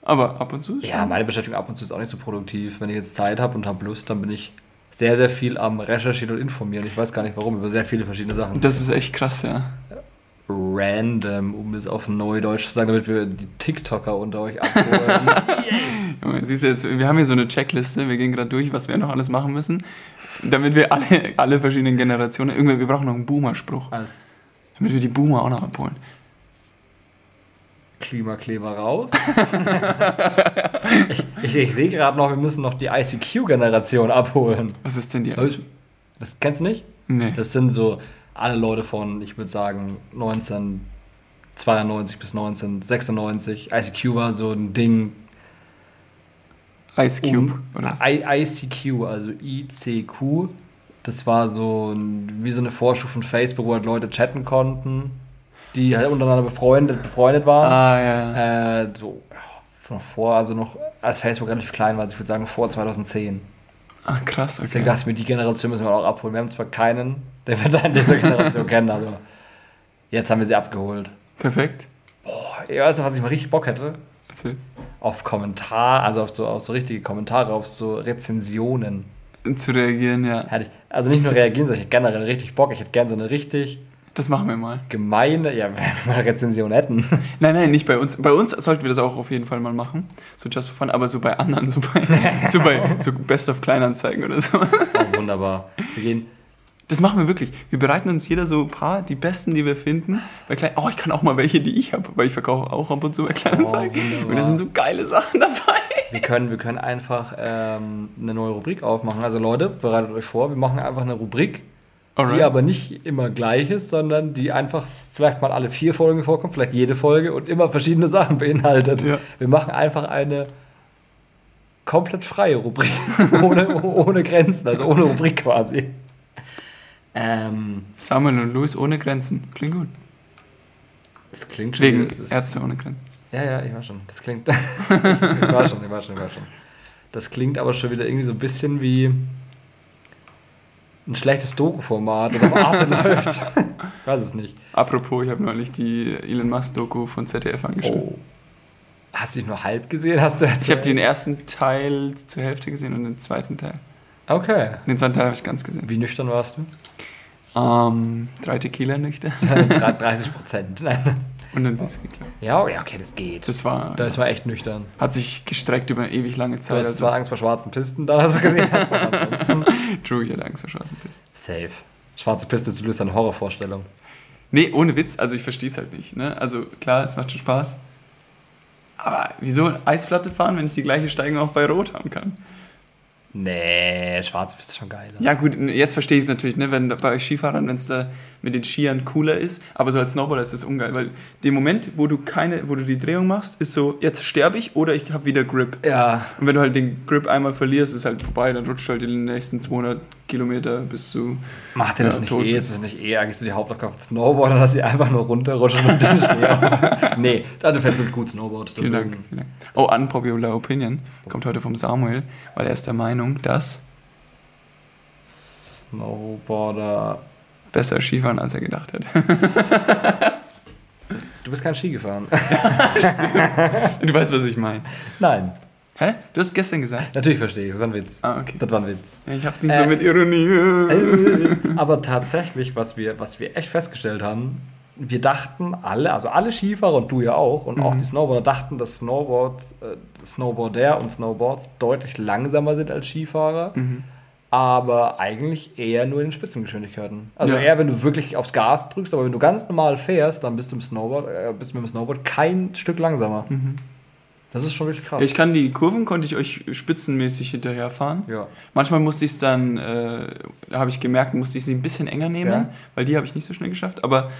[SPEAKER 2] Aber ab und zu
[SPEAKER 1] ist Ja, meine Beschäftigung ab und zu ist auch nicht so produktiv. Wenn ich jetzt Zeit habe und habe Lust, dann bin ich sehr, sehr viel am Recherchieren und informieren. Ich weiß gar nicht warum, über sehr viele verschiedene Sachen.
[SPEAKER 2] Das ist echt krass, ja.
[SPEAKER 1] Random, um es auf Neudeutsch zu sagen, damit wir die TikToker unter euch abholen.
[SPEAKER 2] Siehst du jetzt, wir haben hier so eine Checkliste, wir gehen gerade durch, was wir noch alles machen müssen, damit wir alle, alle verschiedenen Generationen, irgendwie, wir brauchen noch einen Boomer-Spruch. Alles. Damit wir die Boomer auch noch abholen.
[SPEAKER 1] Klimakleber raus. ich, ich, ich sehe gerade noch, wir müssen noch die ICQ-Generation abholen.
[SPEAKER 2] Was ist denn die ICQ?
[SPEAKER 1] Das kennst du nicht?
[SPEAKER 2] Nee.
[SPEAKER 1] Das sind so alle Leute von, ich würde sagen, 1992 bis 1996. ICQ war so ein Ding.
[SPEAKER 2] Ice Cube? Um,
[SPEAKER 1] oder was? ICQ, also ICQ. Das war so wie so eine Vorstufe von Facebook, wo halt Leute chatten konnten die halt untereinander befreundet, befreundet waren.
[SPEAKER 2] Ah, ja.
[SPEAKER 1] Äh, so noch vor, also noch als Facebook relativ klein war, also ich würde sagen vor 2010.
[SPEAKER 2] Ach krass, okay.
[SPEAKER 1] Deswegen dachte ich mir, die Generation müssen wir auch abholen. Wir haben zwar keinen, den wir da in dieser Generation kennen, aber jetzt haben wir sie abgeholt.
[SPEAKER 2] Perfekt.
[SPEAKER 1] Boah, ich weiß noch, was ich mal richtig Bock hätte.
[SPEAKER 2] Erzähl.
[SPEAKER 1] Auf Kommentar, also auf so, auf so richtige Kommentare, auf so Rezensionen.
[SPEAKER 2] Zu reagieren, ja.
[SPEAKER 1] Hätte ich, also nicht nur das reagieren, sondern ich hätte generell richtig Bock. Ich hätte gerne so eine richtig
[SPEAKER 2] das machen wir mal.
[SPEAKER 1] Gemeine, ja, wenn wir mal Rezension hätten.
[SPEAKER 2] Nein, nein, nicht bei uns. Bei uns sollten wir das auch auf jeden Fall mal machen. So just for fun, aber so bei anderen, so bei, so bei so Best of Kleinanzeigen oder so.
[SPEAKER 1] Oh, wunderbar. Wir gehen.
[SPEAKER 2] Das machen wir wirklich. Wir bereiten uns jeder so ein paar, die besten, die wir finden. Bei Klein oh, ich kann auch mal welche, die ich habe, weil ich verkaufe auch ab und zu bei Kleinanzeigen. Oh, und da sind so geile Sachen dabei.
[SPEAKER 1] Wir können, wir können einfach ähm, eine neue Rubrik aufmachen. Also Leute, bereitet euch vor, wir machen einfach eine Rubrik Alright. die aber nicht immer gleich ist, sondern die einfach vielleicht mal alle vier Folgen vorkommt, vielleicht jede Folge und immer verschiedene Sachen beinhaltet. Ja. Wir machen einfach eine komplett freie Rubrik, ohne, ohne Grenzen, also ohne Rubrik quasi.
[SPEAKER 2] Ähm, Samuel und Louis ohne Grenzen, klingt gut.
[SPEAKER 1] Das klingt schon.
[SPEAKER 2] Wegen das, Ärzte ohne Grenzen.
[SPEAKER 1] Ja, ja, ich war schon. Das klingt. ich war schon, ich war schon, ich war schon. Das klingt aber schon wieder irgendwie so ein bisschen wie ein schlechtes Doku-Format, das auf Arte läuft. Ich weiß es nicht.
[SPEAKER 2] Apropos, ich habe neulich die Elon Musk-Doku von ZDF angeschaut. Oh.
[SPEAKER 1] Hast du dich nur halb gesehen? Hast du
[SPEAKER 2] ich habe den ersten Teil zur Hälfte gesehen und den zweiten Teil.
[SPEAKER 1] Okay.
[SPEAKER 2] Den zweiten Teil habe ich ganz gesehen.
[SPEAKER 1] Wie nüchtern warst du?
[SPEAKER 2] Ähm, drei Tequila nüchtern.
[SPEAKER 1] 30 Prozent.
[SPEAKER 2] Und ein Whisky, klar.
[SPEAKER 1] Ja, ja, okay, das geht.
[SPEAKER 2] Das war.
[SPEAKER 1] Da ist man echt nüchtern.
[SPEAKER 2] Hat sich gestreckt über eine ewig lange Zeit.
[SPEAKER 1] Du hast also. zwar Angst vor schwarzen Pisten, da hast du gesehen hast, ansonsten.
[SPEAKER 2] True, ich hatte Angst vor schwarzen Pisten.
[SPEAKER 1] Safe. Schwarze Piste ist löst eine Horrorvorstellung.
[SPEAKER 2] Nee, ohne Witz, also ich verstehe es halt nicht. Ne? Also klar, es macht schon Spaß. Aber wieso Eisplatte fahren, wenn ich die gleiche Steigung auch bei Rot haben kann?
[SPEAKER 1] Nee, schwarz ist schon geil.
[SPEAKER 2] Ja, gut, jetzt verstehe ich es natürlich, ne, wenn bei euch Skifahrern, wenn es da mit den Skiern cooler ist, aber so als Snowboarder ist das ungeil, weil der Moment, wo du keine, wo du die Drehung machst, ist so, jetzt sterbe ich oder ich habe wieder Grip.
[SPEAKER 1] Ja.
[SPEAKER 2] Und wenn du halt den Grip einmal verlierst, ist halt vorbei, dann rutscht halt in den nächsten 200 Kilometer bis zu.
[SPEAKER 1] Macht ihr das ja, nicht eh? Ist das nicht eh eigentlich so die Hauptaufgabe von Snowboarder, dass sie einfach nur runterrutschen und den Schnee auf? Nee, da du fährst mit gut Snowboard.
[SPEAKER 2] Vielen Dank, vielen Dank. Oh, unpopular opinion kommt heute vom Samuel, weil er ist der Meinung, dass
[SPEAKER 1] Snowboarder
[SPEAKER 2] besser Skifahren, als er gedacht hat.
[SPEAKER 1] du bist kein Ski gefahren.
[SPEAKER 2] du weißt, was ich meine.
[SPEAKER 1] Nein.
[SPEAKER 2] Hä? Du hast gestern gesagt?
[SPEAKER 1] Natürlich verstehe ich, das war ein Witz.
[SPEAKER 2] Ah, okay.
[SPEAKER 1] Das war ein Witz.
[SPEAKER 2] Ich hab's nicht äh, so mit Ironie.
[SPEAKER 1] Äh, aber tatsächlich, was wir, was wir echt festgestellt haben, wir dachten alle, also alle Skifahrer und du ja auch, und mhm. auch die Snowboarder dachten, dass Snowboards, äh, Snowboarder und Snowboards deutlich langsamer sind als Skifahrer. Mhm aber eigentlich eher nur in den Spitzengeschwindigkeiten. Also ja. eher, wenn du wirklich aufs Gas drückst, aber wenn du ganz normal fährst, dann bist du im Snowboard, äh, bist mit dem Snowboard kein Stück langsamer. Mhm. Das ist schon wirklich krass.
[SPEAKER 2] Ich kann die Kurven, konnte ich euch spitzenmäßig hinterherfahren.
[SPEAKER 1] Ja.
[SPEAKER 2] Manchmal musste ich es dann, äh, habe ich gemerkt, musste ich sie ein bisschen enger nehmen, ja. weil die habe ich nicht so schnell geschafft. Aber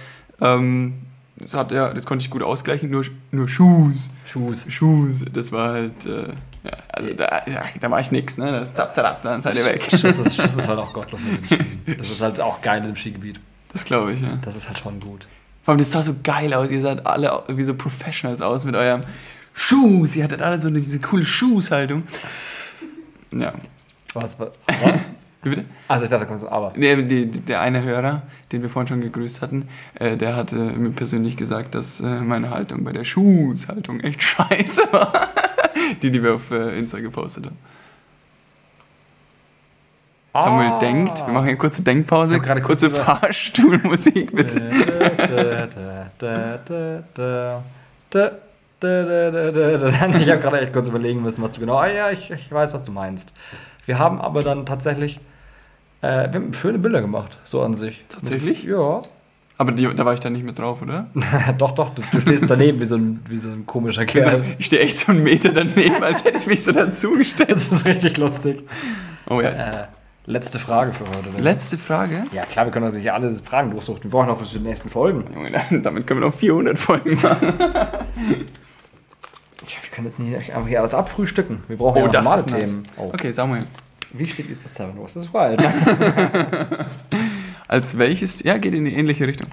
[SPEAKER 2] ähm, das, hat, ja, das konnte ich gut ausgleichen. Nur, nur Schuss.
[SPEAKER 1] Schuss.
[SPEAKER 2] Schuss. Das war halt. Äh, ja, also da, ja, da mache ich nichts, ne? Das ist zap, zap, dann seid ihr weg.
[SPEAKER 1] Schuss ist, Schuss ist halt auch gottlos mit dem Ski. Das ist halt auch geil im Skigebiet.
[SPEAKER 2] Das glaube ich, ja.
[SPEAKER 1] Das ist halt schon gut.
[SPEAKER 2] Vor allem, das sah so geil aus. Ihr seid alle wie so Professionals aus mit eurem Schuss. Ihr hattet alle so diese coole Schusshaltung. Ja.
[SPEAKER 1] Was? was?
[SPEAKER 2] Wie bitte?
[SPEAKER 1] Also ich dachte, da kommt aber.
[SPEAKER 2] Nee, die, der eine Hörer, den wir vorhin schon gegrüßt hatten, äh, der hatte mir persönlich gesagt, dass äh, meine Haltung bei der Schusshaltung echt scheiße war. die, die wir auf äh, Insta gepostet haben. Ah. Samuel denkt, wir machen eine kurze Denkpause,
[SPEAKER 1] gerade
[SPEAKER 2] kurze Fahrstuhlmusik, bitte.
[SPEAKER 1] ich habe gerade echt kurz überlegen müssen, was du genau. Ah ja, ich, ich weiß, was du meinst. Wir haben aber dann tatsächlich äh, wir haben schöne Bilder gemacht, so an sich.
[SPEAKER 2] Tatsächlich?
[SPEAKER 1] Ja.
[SPEAKER 2] Aber die, da war ich dann nicht mit drauf, oder?
[SPEAKER 1] doch, doch, du, du, stehst daneben wie so ein, wie so ein komischer Kerl.
[SPEAKER 2] ich stehe echt so einen Meter daneben, als hätte ich mich so dazugestellt.
[SPEAKER 1] Das ist richtig lustig.
[SPEAKER 2] Oh ja.
[SPEAKER 1] Äh, letzte Frage für heute.
[SPEAKER 2] Oder? Letzte Frage?
[SPEAKER 1] Ja, klar, wir können uns nicht alle Fragen durchsuchen. Wir brauchen noch für die nächsten Folgen.
[SPEAKER 2] Damit können wir noch 400 Folgen machen.
[SPEAKER 1] Ja, wir können jetzt nicht einfach hier alles abfrühstücken. Wir brauchen
[SPEAKER 2] oh,
[SPEAKER 1] ja normale Themen.
[SPEAKER 2] Oh. Okay, Samuel.
[SPEAKER 1] Wie steht ihr zu Seven Wars? Das war
[SPEAKER 2] Als welches, ja, geht in die ähnliche Richtung.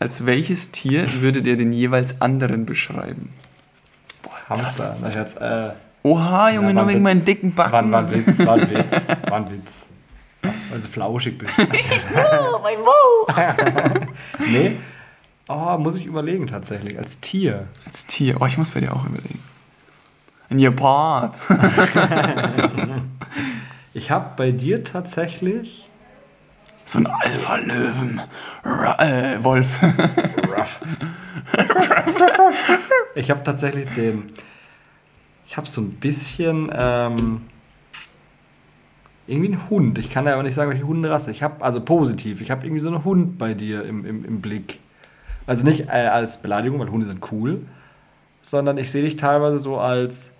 [SPEAKER 2] Als welches Tier würdet ihr den jeweils anderen beschreiben?
[SPEAKER 1] Boah, Hamster. Na, jetzt, äh,
[SPEAKER 2] Oha, Junge, ja, nur wegen meinen dicken Backen.
[SPEAKER 1] Wann, wann Witz, wann Witz, wann Witz. Du flauschig bist.
[SPEAKER 2] oh, mein Mo!
[SPEAKER 1] nee. Oh, muss ich überlegen tatsächlich. Als Tier.
[SPEAKER 2] Als Tier. Oh, ich muss bei dir auch überlegen. Ein Gepard.
[SPEAKER 1] ich habe bei dir tatsächlich.
[SPEAKER 2] So ein Alpha-Löwen. Äh, Wolf. Ruff.
[SPEAKER 1] ich habe tatsächlich den. Ich habe so ein bisschen. Ähm, irgendwie ein Hund. Ich kann ja aber nicht sagen, welche Hunderasse. Ich habe, also positiv, ich habe irgendwie so einen Hund bei dir im, im, im Blick. Also nicht äh, als Beleidigung, weil Hunde sind cool, sondern ich sehe dich teilweise so als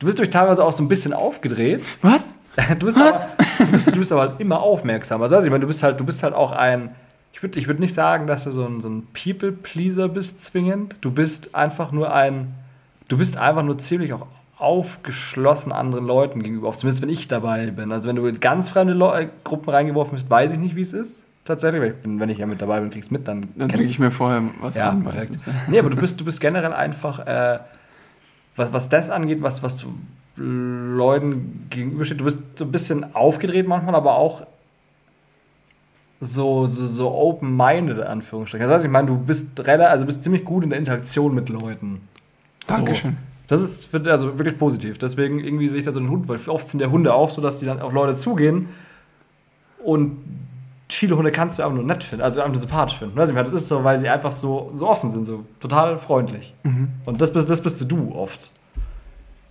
[SPEAKER 1] Du bist durch teilweise auch so ein bisschen aufgedreht.
[SPEAKER 2] Was?
[SPEAKER 1] Du bist, Was? Aber, du, bist, du bist aber halt immer aufmerksam. Also, ich meine, du bist halt, du bist halt auch ein. Ich würde ich würd nicht sagen, dass du so ein, so ein People-Pleaser bist, zwingend. Du bist einfach nur ein. Du bist einfach nur ziemlich auch aufgeschlossen anderen Leuten gegenüber. Auch zumindest, wenn ich dabei bin. Also, wenn du in ganz fremde Le Gruppen reingeworfen bist, weiß ich nicht, wie es ist. Tatsächlich, weil ich bin, wenn ich ja mit dabei bin, kriegst mit, dann.
[SPEAKER 2] Dann trinke ich mir vorher was
[SPEAKER 1] ja, an. Meistens. Nee, aber du bist, du bist generell einfach. Äh, was, was das angeht, was, was Leuten gegenübersteht, du bist so ein bisschen aufgedreht manchmal, aber auch so, so, so open-minded, Anführungsstrichen. Das heißt, ich meine, du bist relativ, also bist ziemlich gut in der Interaktion mit Leuten.
[SPEAKER 2] Dankeschön.
[SPEAKER 1] So. Das ist also wirklich positiv. Deswegen irgendwie sehe ich da so einen Hund, weil oft sind der Hunde auch so, dass die dann auf Leute zugehen und viele Hunde kannst du einfach nur nett finden, also einfach nur sympathisch finden. Weiß ich das ist so, weil sie einfach so, so offen sind, so total freundlich. Mhm. Und das bist, das bist du oft.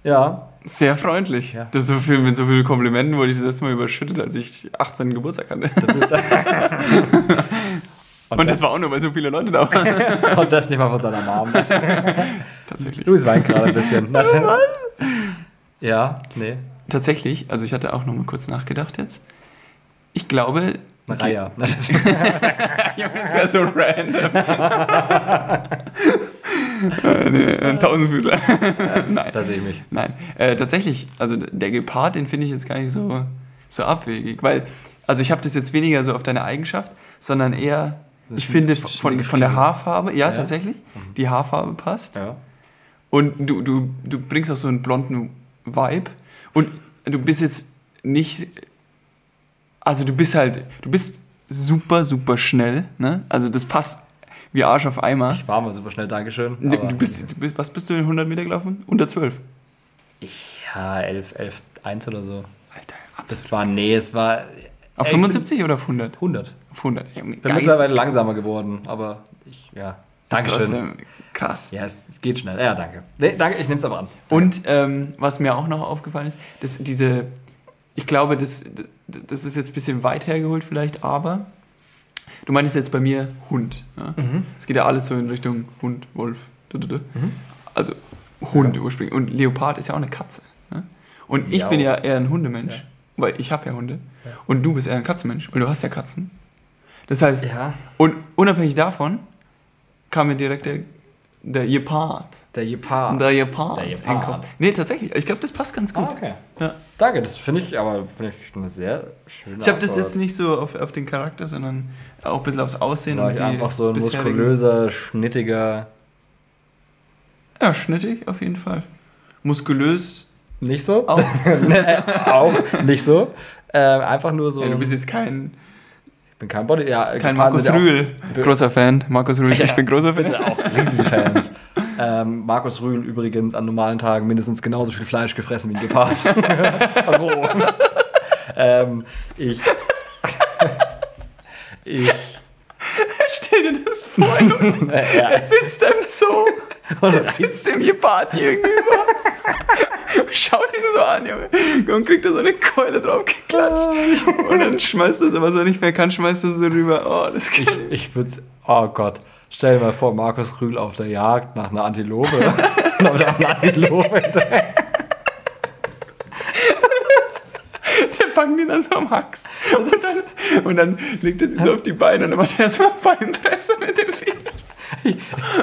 [SPEAKER 1] Ja.
[SPEAKER 2] Sehr freundlich. Ja. Das so viel, mit so vielen Komplimenten wurde ich das letzte Mal überschüttet, als ich 18 Geburtstag hatte. Und, Und das, das, war auch nur, weil so viele Leute da waren.
[SPEAKER 1] Und das nicht mal von seiner Mom.
[SPEAKER 2] Tatsächlich.
[SPEAKER 1] Luis weint gerade ein bisschen. ja, nee.
[SPEAKER 2] tatsächlich, also ich hatte auch noch mal kurz nachgedacht jetzt. Ich glaube.
[SPEAKER 1] Maria.
[SPEAKER 2] das wäre so random. Äh, ein Tausendfüßler.
[SPEAKER 1] Nein. Da sehe ich mich.
[SPEAKER 2] Nein. Äh, tatsächlich, also der Gepard, den finde ich jetzt gar nicht so, so abwegig, weil, also ich habe das jetzt weniger so auf deine Eigenschaft, sondern eher, ich finde von, von der Haarfarbe, ja, ja. tatsächlich, mhm. die Haarfarbe passt.
[SPEAKER 1] Ja.
[SPEAKER 2] Und du, du, du bringst auch so einen blonden Vibe. Und du bist jetzt nicht. Also du bist halt. Du bist super, super schnell. Ne? Also das passt wie Arsch auf Eimer.
[SPEAKER 1] Ich war mal super schnell, Dankeschön.
[SPEAKER 2] Du bist, du bist, was bist du in 100 Meter gelaufen? Unter 12?
[SPEAKER 1] Ich, ja, 11, 11, 1 oder so. Alter, absolut. Das war, nee, es war.
[SPEAKER 2] Auf 75 oder auf 100?
[SPEAKER 1] 100.
[SPEAKER 2] Auf 100.
[SPEAKER 1] Ich bin mittlerweile langsamer geworden, aber ich, ja.
[SPEAKER 2] Dankeschön. Krass.
[SPEAKER 1] Ja, es, geht schnell. Ja, danke. Nee, danke, ich nehme es aber an.
[SPEAKER 2] Und ähm, was mir auch noch aufgefallen ist, dass diese, ich glaube, das, das ist jetzt ein bisschen weit hergeholt vielleicht, aber du meintest jetzt bei mir Hund. Ja? Mhm. Es geht ja alles so in Richtung Hund, Wolf. Mhm. Also Hund ja. ursprünglich. Und Leopard ist ja auch eine Katze. Ja? Und ich bin ja eher ein Hundemensch, weil ich habe ja Hunde. Und du bist eher ein Katzenmensch, weil du hast ja Katzen. Das heißt, und unabhängig davon kam mir direkt der der Gepard.
[SPEAKER 1] Der Gepard.
[SPEAKER 2] Der Gepard. Der Gepard. Nee, tatsächlich. Ich glaube, das passt ganz gut. Ah,
[SPEAKER 1] okay. Ja. Danke, das finde ich aber find ich eine sehr schöne
[SPEAKER 2] Ich habe das jetzt nicht so auf, auf den Charakter, sondern auch ein bisschen aufs Aussehen.
[SPEAKER 1] War und die einfach so ein muskulöser, schnittiger.
[SPEAKER 2] Ja, schnittig auf jeden Fall. Muskulös.
[SPEAKER 1] Nicht so? Auch, auch nicht so. Äh, einfach nur so.
[SPEAKER 2] Ja, du bist jetzt kein
[SPEAKER 1] bin kein Body. Ja,
[SPEAKER 2] kein Markus Rühl. Großer Fan. Markus Rühl, ja, ich bin großer Fan.
[SPEAKER 1] Bitte auch riesige Fans. ähm, Markus Rühl übrigens an normalen Tagen mindestens genauso viel Fleisch gefressen wie ein Gepard. Ähm, ich. ich.
[SPEAKER 2] Stell dir das vor, ja. er sitzt im Zoo und er sitzt dem Gepard gegenüber. Schaut ihn so an, Junge. Und kriegt da so eine Keule drauf geklatscht. Und dann schmeißt er es, aber so nicht mehr kann, schmeißt er so rüber. Oh, das
[SPEAKER 1] Ich, ich würde Oh Gott. Stell dir mal vor, Markus Rühl auf der Jagd nach einer Antilope. nach einer Antilope.
[SPEAKER 2] Der packen die dann so am Hax. Und dann, und dann legt er sich so auf die Beine und dann macht er erstmal Beinpresse mit dem Viech.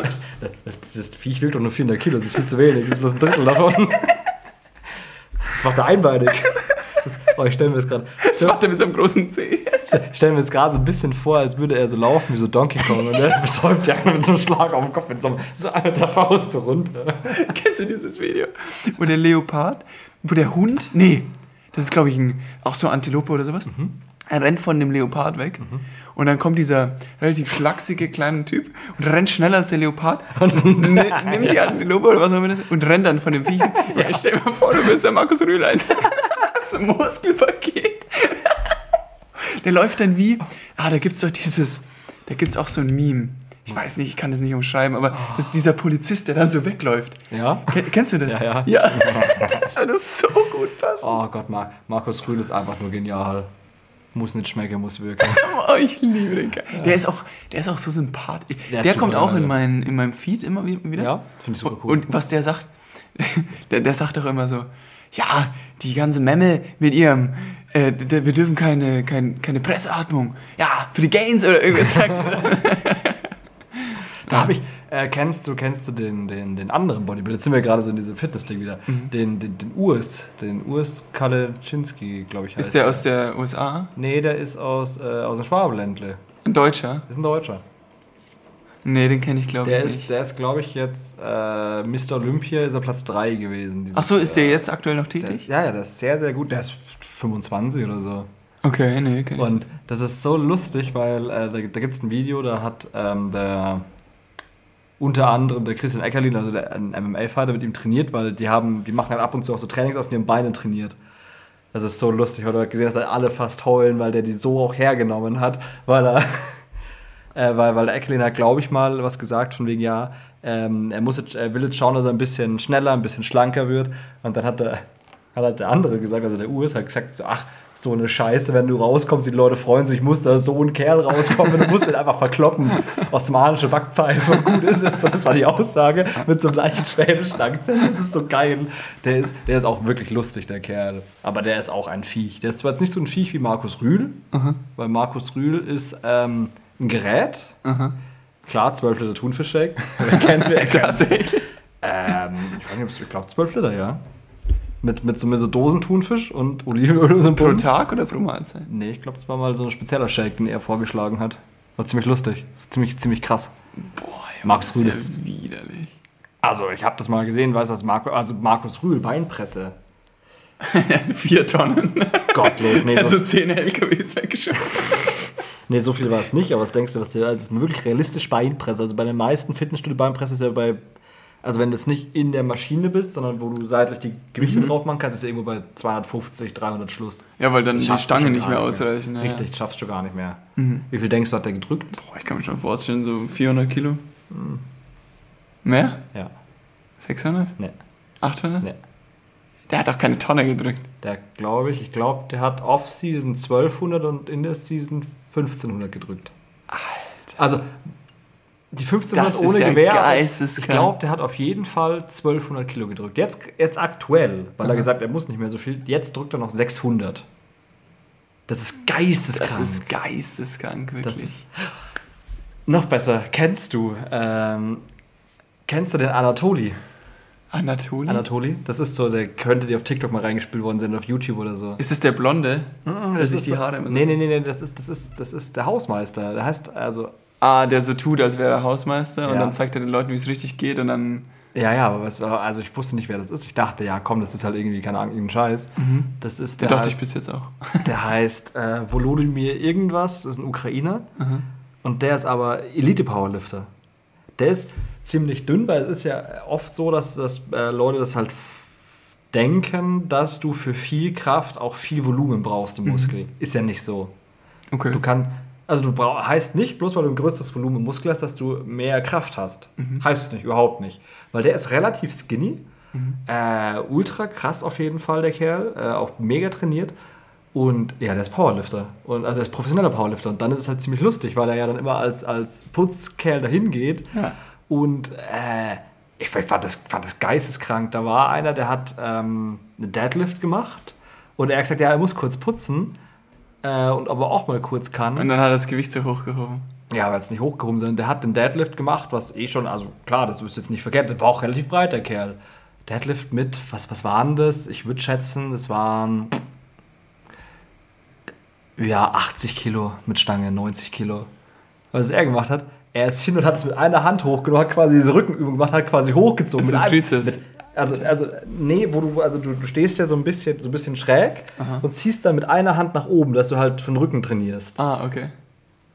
[SPEAKER 1] Das, das, das Viech wiegt doch nur 400 Kilo, das ist viel zu wenig. Das ist bloß ein Drittel davon. Das macht er einbeinig. Das, oh, ich stelle mir das gerade.
[SPEAKER 2] Das macht er mit seinem großen Zeh.
[SPEAKER 1] Ich stelle mir das gerade so ein bisschen vor, als würde er so laufen wie so Donkey Kong und er betäubt die einen mit so einem Schlag auf den Kopf mit so, einem, so mit der Faust so runter.
[SPEAKER 2] Kennst du dieses Video? Wo der Leopard, wo der Hund, nee, das ist glaube ich ein, auch so Antilope oder sowas. Mhm. Er rennt von dem Leopard weg mhm. und dann kommt dieser relativ schlachsige kleine Typ und rennt schneller als der Leopard und nimmt die Antilope oder was auch immer das ist und rennt dann von dem Viech. ja. Stell dir mal vor, du bist der Markus Rühle. so ein Muskelpaket. der läuft dann wie, ah, da gibt es doch dieses, da gibt es auch so ein Meme. Ich weiß nicht, ich kann das nicht umschreiben, aber oh. das ist dieser Polizist, der dann so wegläuft.
[SPEAKER 1] Ja?
[SPEAKER 2] Kennst du das?
[SPEAKER 1] Ja, ja.
[SPEAKER 2] ja. Das würde so gut passen.
[SPEAKER 1] Oh Gott, Markus Rühl ist einfach nur genial. Muss nicht schmecken, muss wirken.
[SPEAKER 2] oh, ich liebe den Kerl. Ja. Der, ist auch, der ist auch so sympathisch. Der, der kommt auch in, mein, in meinem Feed immer wieder.
[SPEAKER 1] Ja, finde ich super cool.
[SPEAKER 2] Und was der sagt, der, der sagt doch immer so, ja, die ganze Memme mit ihrem, äh, wir dürfen keine, kein, keine Presseatmung. Ja, für die Gains oder irgendwas sagt
[SPEAKER 1] Da habe ich, äh, kennst du, kennst du den, den, den anderen Bodybuilder? Jetzt sind wir gerade so in diesem Fitness-Ding wieder. Mhm. Den, den, den Urs, den Urs Kaleczynski, glaube ich.
[SPEAKER 2] Ist der, der aus der USA?
[SPEAKER 1] Nee, der ist aus, äh, aus dem Schwabenländle.
[SPEAKER 2] Ein Deutscher?
[SPEAKER 1] Ist ein Deutscher.
[SPEAKER 2] Nee, den kenne ich glaube ich
[SPEAKER 1] nicht. Der ist, glaube ich, jetzt äh, Mr. Olympia, ist er Platz 3 gewesen.
[SPEAKER 2] Ach so, ist der jetzt aktuell noch tätig?
[SPEAKER 1] Ist, ja, ja, der ist sehr, sehr gut. Der ist 25 oder so.
[SPEAKER 2] Okay, nee, kenn
[SPEAKER 1] ich Und das ist so lustig, weil äh, da, da gibt es ein Video, da hat ähm, der unter anderem der Christian Eckerlin, also der, ein MMA-Fighter, mit ihm trainiert, weil die haben, die machen halt ab und zu auch so Trainings aus ihren Beinen trainiert. Das ist so lustig, weil du gesehen hast, dass alle fast heulen, weil der die so auch hergenommen hat, weil er, äh, weil, weil der Eckerlin hat, glaube ich, mal was gesagt von wegen, ja, ähm, er, muss jetzt, er will jetzt schauen, dass er ein bisschen schneller, ein bisschen schlanker wird. Und dann hat er hat halt der andere gesagt, also der Urs hat gesagt, so, ach, so eine Scheiße, wenn du rauskommst, die Leute freuen sich, muss da so ein Kerl rauskommen, du musst den einfach verkloppen. Osmanische Backpfeife, gut ist es. Das war die Aussage mit so einem leicht schwäbischen Akzent. Das ist so geil. Der ist, der ist auch wirklich lustig, der Kerl. Aber der ist auch ein Viech. Der ist zwar jetzt nicht so ein Viech wie Markus Rühl,
[SPEAKER 2] Aha.
[SPEAKER 1] weil Markus Rühl ist ähm, ein Gerät.
[SPEAKER 2] Aha.
[SPEAKER 1] Klar, 12 Liter Thunfischshake. Wer kennt, wer kennt.
[SPEAKER 2] Tatsächlich.
[SPEAKER 1] Ähm, ich weiß nicht, ob es- ich glaube 12 Liter, ja. Mit, mit so, mit so Dosen-Thunfisch und Olivenöl und so
[SPEAKER 2] Pro. Tag oder pro Mahlzeit?
[SPEAKER 1] Nee, ich glaube, es war mal so ein spezieller Shake, den er vorgeschlagen hat. War ziemlich lustig. Ziemlich, ziemlich krass.
[SPEAKER 2] Boah,
[SPEAKER 1] Max
[SPEAKER 2] das
[SPEAKER 1] Rühl
[SPEAKER 2] ist ja widerlich.
[SPEAKER 1] Also, ich habe das mal gesehen, weiß das Marco, also Markus Rühl, Beinpresse.
[SPEAKER 2] Vier Tonnen.
[SPEAKER 1] Gottlos. Nee,
[SPEAKER 2] Der hat
[SPEAKER 1] so,
[SPEAKER 2] zehn LKWs weggeschoben.
[SPEAKER 1] nee, so viel war es nicht, aber was denkst du, was der, das ist wirklich realistisch Beinpresse. Also bei den meisten Fitnessstudio Beinpresse ist ja bei, also wenn du jetzt nicht in der Maschine bist, sondern wo du seitlich die Gewichte
[SPEAKER 2] Mhm.
[SPEAKER 1] drauf machen kannst, ist ja irgendwo bei 250, 300 Schluss.
[SPEAKER 2] Ja, weil dann die
[SPEAKER 1] schaffst du
[SPEAKER 2] Stange nicht mehr ausreichen. ja,
[SPEAKER 1] Richtig, schaffst du gar nicht mehr.
[SPEAKER 2] Mhm.
[SPEAKER 1] Wie viel denkst du, hat der gedrückt?
[SPEAKER 2] Boah, ich kann mir schon vorstellen, so 400 Kilo. Mehr?
[SPEAKER 1] Ja.
[SPEAKER 2] 600?
[SPEAKER 1] Nee.
[SPEAKER 2] 800?
[SPEAKER 1] Nee.
[SPEAKER 2] Der hat auch keine Tonne gedrückt.
[SPEAKER 1] Der glaube ich, ich glaube, der hat Off-Season 1200 und in der Season 1500 gedrückt. Alter. Also, die 1500
[SPEAKER 2] Das
[SPEAKER 1] ohne
[SPEAKER 2] ja
[SPEAKER 1] Gewehr. Ich glaube, der hat auf jeden Fall 1200 Kilo gedrückt. Jetzt, jetzt aktuell, weil er
[SPEAKER 2] Aha.
[SPEAKER 1] gesagt er muss nicht mehr so viel. Jetzt drückt er noch 600. Das ist geisteskrank.
[SPEAKER 2] Das ist geisteskrank, wirklich.
[SPEAKER 1] Das ist noch besser. Kennst du, ähm, kennst du den Anatoli?
[SPEAKER 2] Anatoli?
[SPEAKER 1] Anatoli? Das ist so, der könnte dir auf TikTok mal reingespielt worden sein, auf YouTube oder so.
[SPEAKER 2] Ist es der Blonde? der sich
[SPEAKER 1] ist
[SPEAKER 2] die Haare so-
[SPEAKER 1] Nee, nee, nee, nee, das ist, das ist, das ist der Hausmeister. Der heißt, also,
[SPEAKER 2] Ah, der so tut, als wäre er Hausmeister und
[SPEAKER 1] Ja.
[SPEAKER 2] dann zeigt er den Leuten, wie es richtig geht und dann.
[SPEAKER 1] ja, ja, aber was, also ich wusste nicht, wer das ist. Ich dachte, ja, komm, das ist halt irgendwie, keine Ahnung, irgendein Scheiß. Das ist
[SPEAKER 2] Der dachte ich
[SPEAKER 1] heißt,
[SPEAKER 2] bis jetzt auch.
[SPEAKER 1] der heißt äh, Volodymyr irgendwas, das ist ein Ukrainer.
[SPEAKER 2] Aha.
[SPEAKER 1] Und der ist aber Elite-Powerlifter. Der ist ziemlich dünn, weil es ist ja oft so, dass, dass äh, Leute das halt denken, dass du für viel Kraft auch viel Volumen brauchst im Muskel. Ist ja nicht so.
[SPEAKER 2] Okay.
[SPEAKER 1] Du kannst, also du brauch, heißt nicht, bloß weil du ein größeres Volumen Muskel hast, dass du mehr Kraft hast. Heißt es nicht, überhaupt nicht. Weil der ist relativ skinny, äh, ultra krass auf jeden Fall, der Kerl, äh, auch mega trainiert. Und ja, der ist Powerlifter. Und, also der ist professioneller Powerlifter. Und dann ist es halt ziemlich lustig, weil er ja dann immer als, als Putzkerl dahin geht.
[SPEAKER 2] Ja.
[SPEAKER 1] Und äh, ich fand das, fand das geisteskrank. Da war einer, der hat ähm, eine Deadlift gemacht. Und er hat gesagt, ja, er muss kurz putzen. Äh, und ob er auch mal kurz kann.
[SPEAKER 2] Und dann hat er das Gewicht so hochgehoben.
[SPEAKER 1] Ja, aber jetzt nicht hochgehoben, sondern der hat den Deadlift gemacht, was eh schon, also klar, das ist jetzt nicht verkehrt, der war auch relativ breit, der Kerl. Deadlift mit, was, was waren das? Ich würde schätzen, das waren ja 80 Kilo mit Stange, 90 Kilo. Was er gemacht hat, er ist hin und hat es mit einer Hand hochgenommen, hat quasi diese Rückenübung gemacht, hat quasi hochgezogen.
[SPEAKER 2] Also
[SPEAKER 1] mit einem-
[SPEAKER 2] Trizeps.
[SPEAKER 1] Mit, also, also, nee, wo du, also du, du stehst ja so ein bisschen, so ein bisschen schräg und ziehst dann mit einer Hand nach oben, dass du halt für den Rücken trainierst.
[SPEAKER 2] Ah, okay.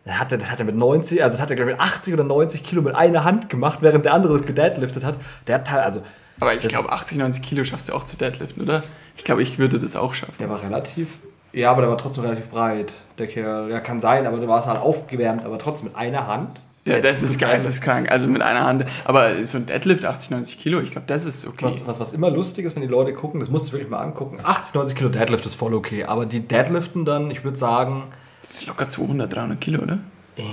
[SPEAKER 1] Das hat er, das hat er mit 90, also das hat er, glaube ich, mit 80 oder 90 Kilo mit einer Hand gemacht, während der andere das gedeadliftet hat. Der hat halt, also,
[SPEAKER 2] Aber ich glaube, 80, 90 Kilo schaffst du auch zu deadliften, oder? Ich glaube, ich würde das auch schaffen.
[SPEAKER 1] der war relativ, ja, aber der war trotzdem relativ breit, der Kerl. Ja, kann sein, aber der war es halt aufgewärmt, aber trotzdem mit einer Hand.
[SPEAKER 2] Ja, das ist geisteskrank. Also mit einer Hand. Aber so ein Deadlift 80, 90 Kilo, ich glaube, das ist okay.
[SPEAKER 1] Was, was, was immer lustig ist, wenn die Leute gucken, das musst du wirklich mal angucken. 80, 90 Kilo Deadlift ist voll okay, aber die Deadliften dann, ich würde sagen,
[SPEAKER 2] Das ist locker 200, 300 Kilo, oder?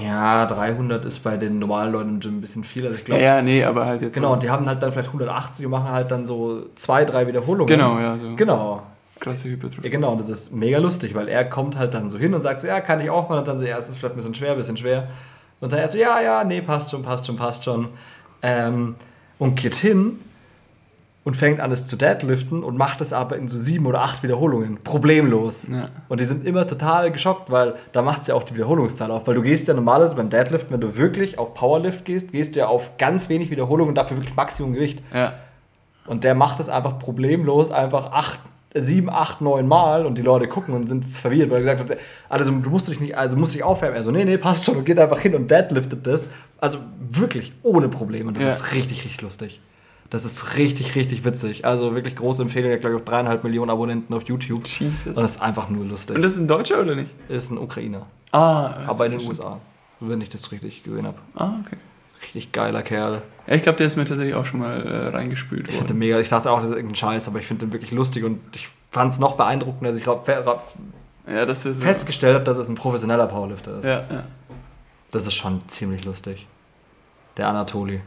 [SPEAKER 1] ja, 300 ist bei den normalen Leuten im Gym ein bisschen viel. Also ich
[SPEAKER 2] Ja,
[SPEAKER 1] glaube,
[SPEAKER 2] ja, nee, aber halt jetzt.
[SPEAKER 1] genau,
[SPEAKER 2] so
[SPEAKER 1] und die haben halt dann vielleicht 180 und machen halt dann so zwei, drei Wiederholungen.
[SPEAKER 2] Genau, ja, so.
[SPEAKER 1] Genau.
[SPEAKER 2] krasse
[SPEAKER 1] Ja,
[SPEAKER 2] Hypertrophie.
[SPEAKER 1] genau, und das ist mega lustig, weil er kommt halt dann so hin und sagt so, ja, kann ich auch mal. Und dann so, ja, es ist vielleicht ein bisschen schwer, ein bisschen schwer. Und dann er so, ja, ja, nee, passt schon, passt schon, passt schon. Ähm, und geht hin und fängt an, es zu deadliften und macht es aber in so sieben oder acht Wiederholungen. Problemlos.
[SPEAKER 2] Ja.
[SPEAKER 1] Und die sind immer total geschockt, weil da macht es ja auch die Wiederholungszahl auf. Weil du gehst ja normalerweise beim Deadlift, wenn du wirklich auf Powerlift gehst, gehst du ja auf ganz wenig Wiederholungen und dafür wirklich Maximum Gewicht.
[SPEAKER 2] Ja.
[SPEAKER 1] Und der macht es einfach problemlos, einfach acht, sieben, acht, neun Mal und die Leute gucken und sind verwirrt, weil er gesagt hat, also du musst dich nicht, also musst dich aufwärmen. Er so, nee, nee, passt schon und geht einfach hin und deadliftet das. Also wirklich ohne Probleme. Das
[SPEAKER 2] Ja.
[SPEAKER 1] ist richtig, richtig lustig. Das ist richtig, richtig witzig. Also wirklich große Empfehlung. Hat, glaube ich, auch dreieinhalb Millionen Abonnenten auf YouTube.
[SPEAKER 2] Jesus.
[SPEAKER 1] Und das ist einfach nur lustig.
[SPEAKER 2] Und das ist ein Deutscher oder nicht?
[SPEAKER 1] ist ein Ukrainer.
[SPEAKER 2] Ah,
[SPEAKER 1] Aber in den USA. Wenn ich das richtig gesehen habe.
[SPEAKER 2] Ah, okay.
[SPEAKER 1] Richtig geiler Kerl.
[SPEAKER 2] Ja, ich glaube, der ist mir tatsächlich auch schon mal äh, reingespült
[SPEAKER 1] Ich
[SPEAKER 2] worden.
[SPEAKER 1] den mega, ich dachte auch, das ist irgendein Scheiß, aber ich finde den wirklich lustig und ich fand es noch beeindruckender, dass ich ra-
[SPEAKER 2] Ja, das ist.
[SPEAKER 1] festgestellt habe, dass es ein professioneller Powerlifter ist.
[SPEAKER 2] ja, ja.
[SPEAKER 1] Das ist schon ziemlich lustig. Der Anatoli.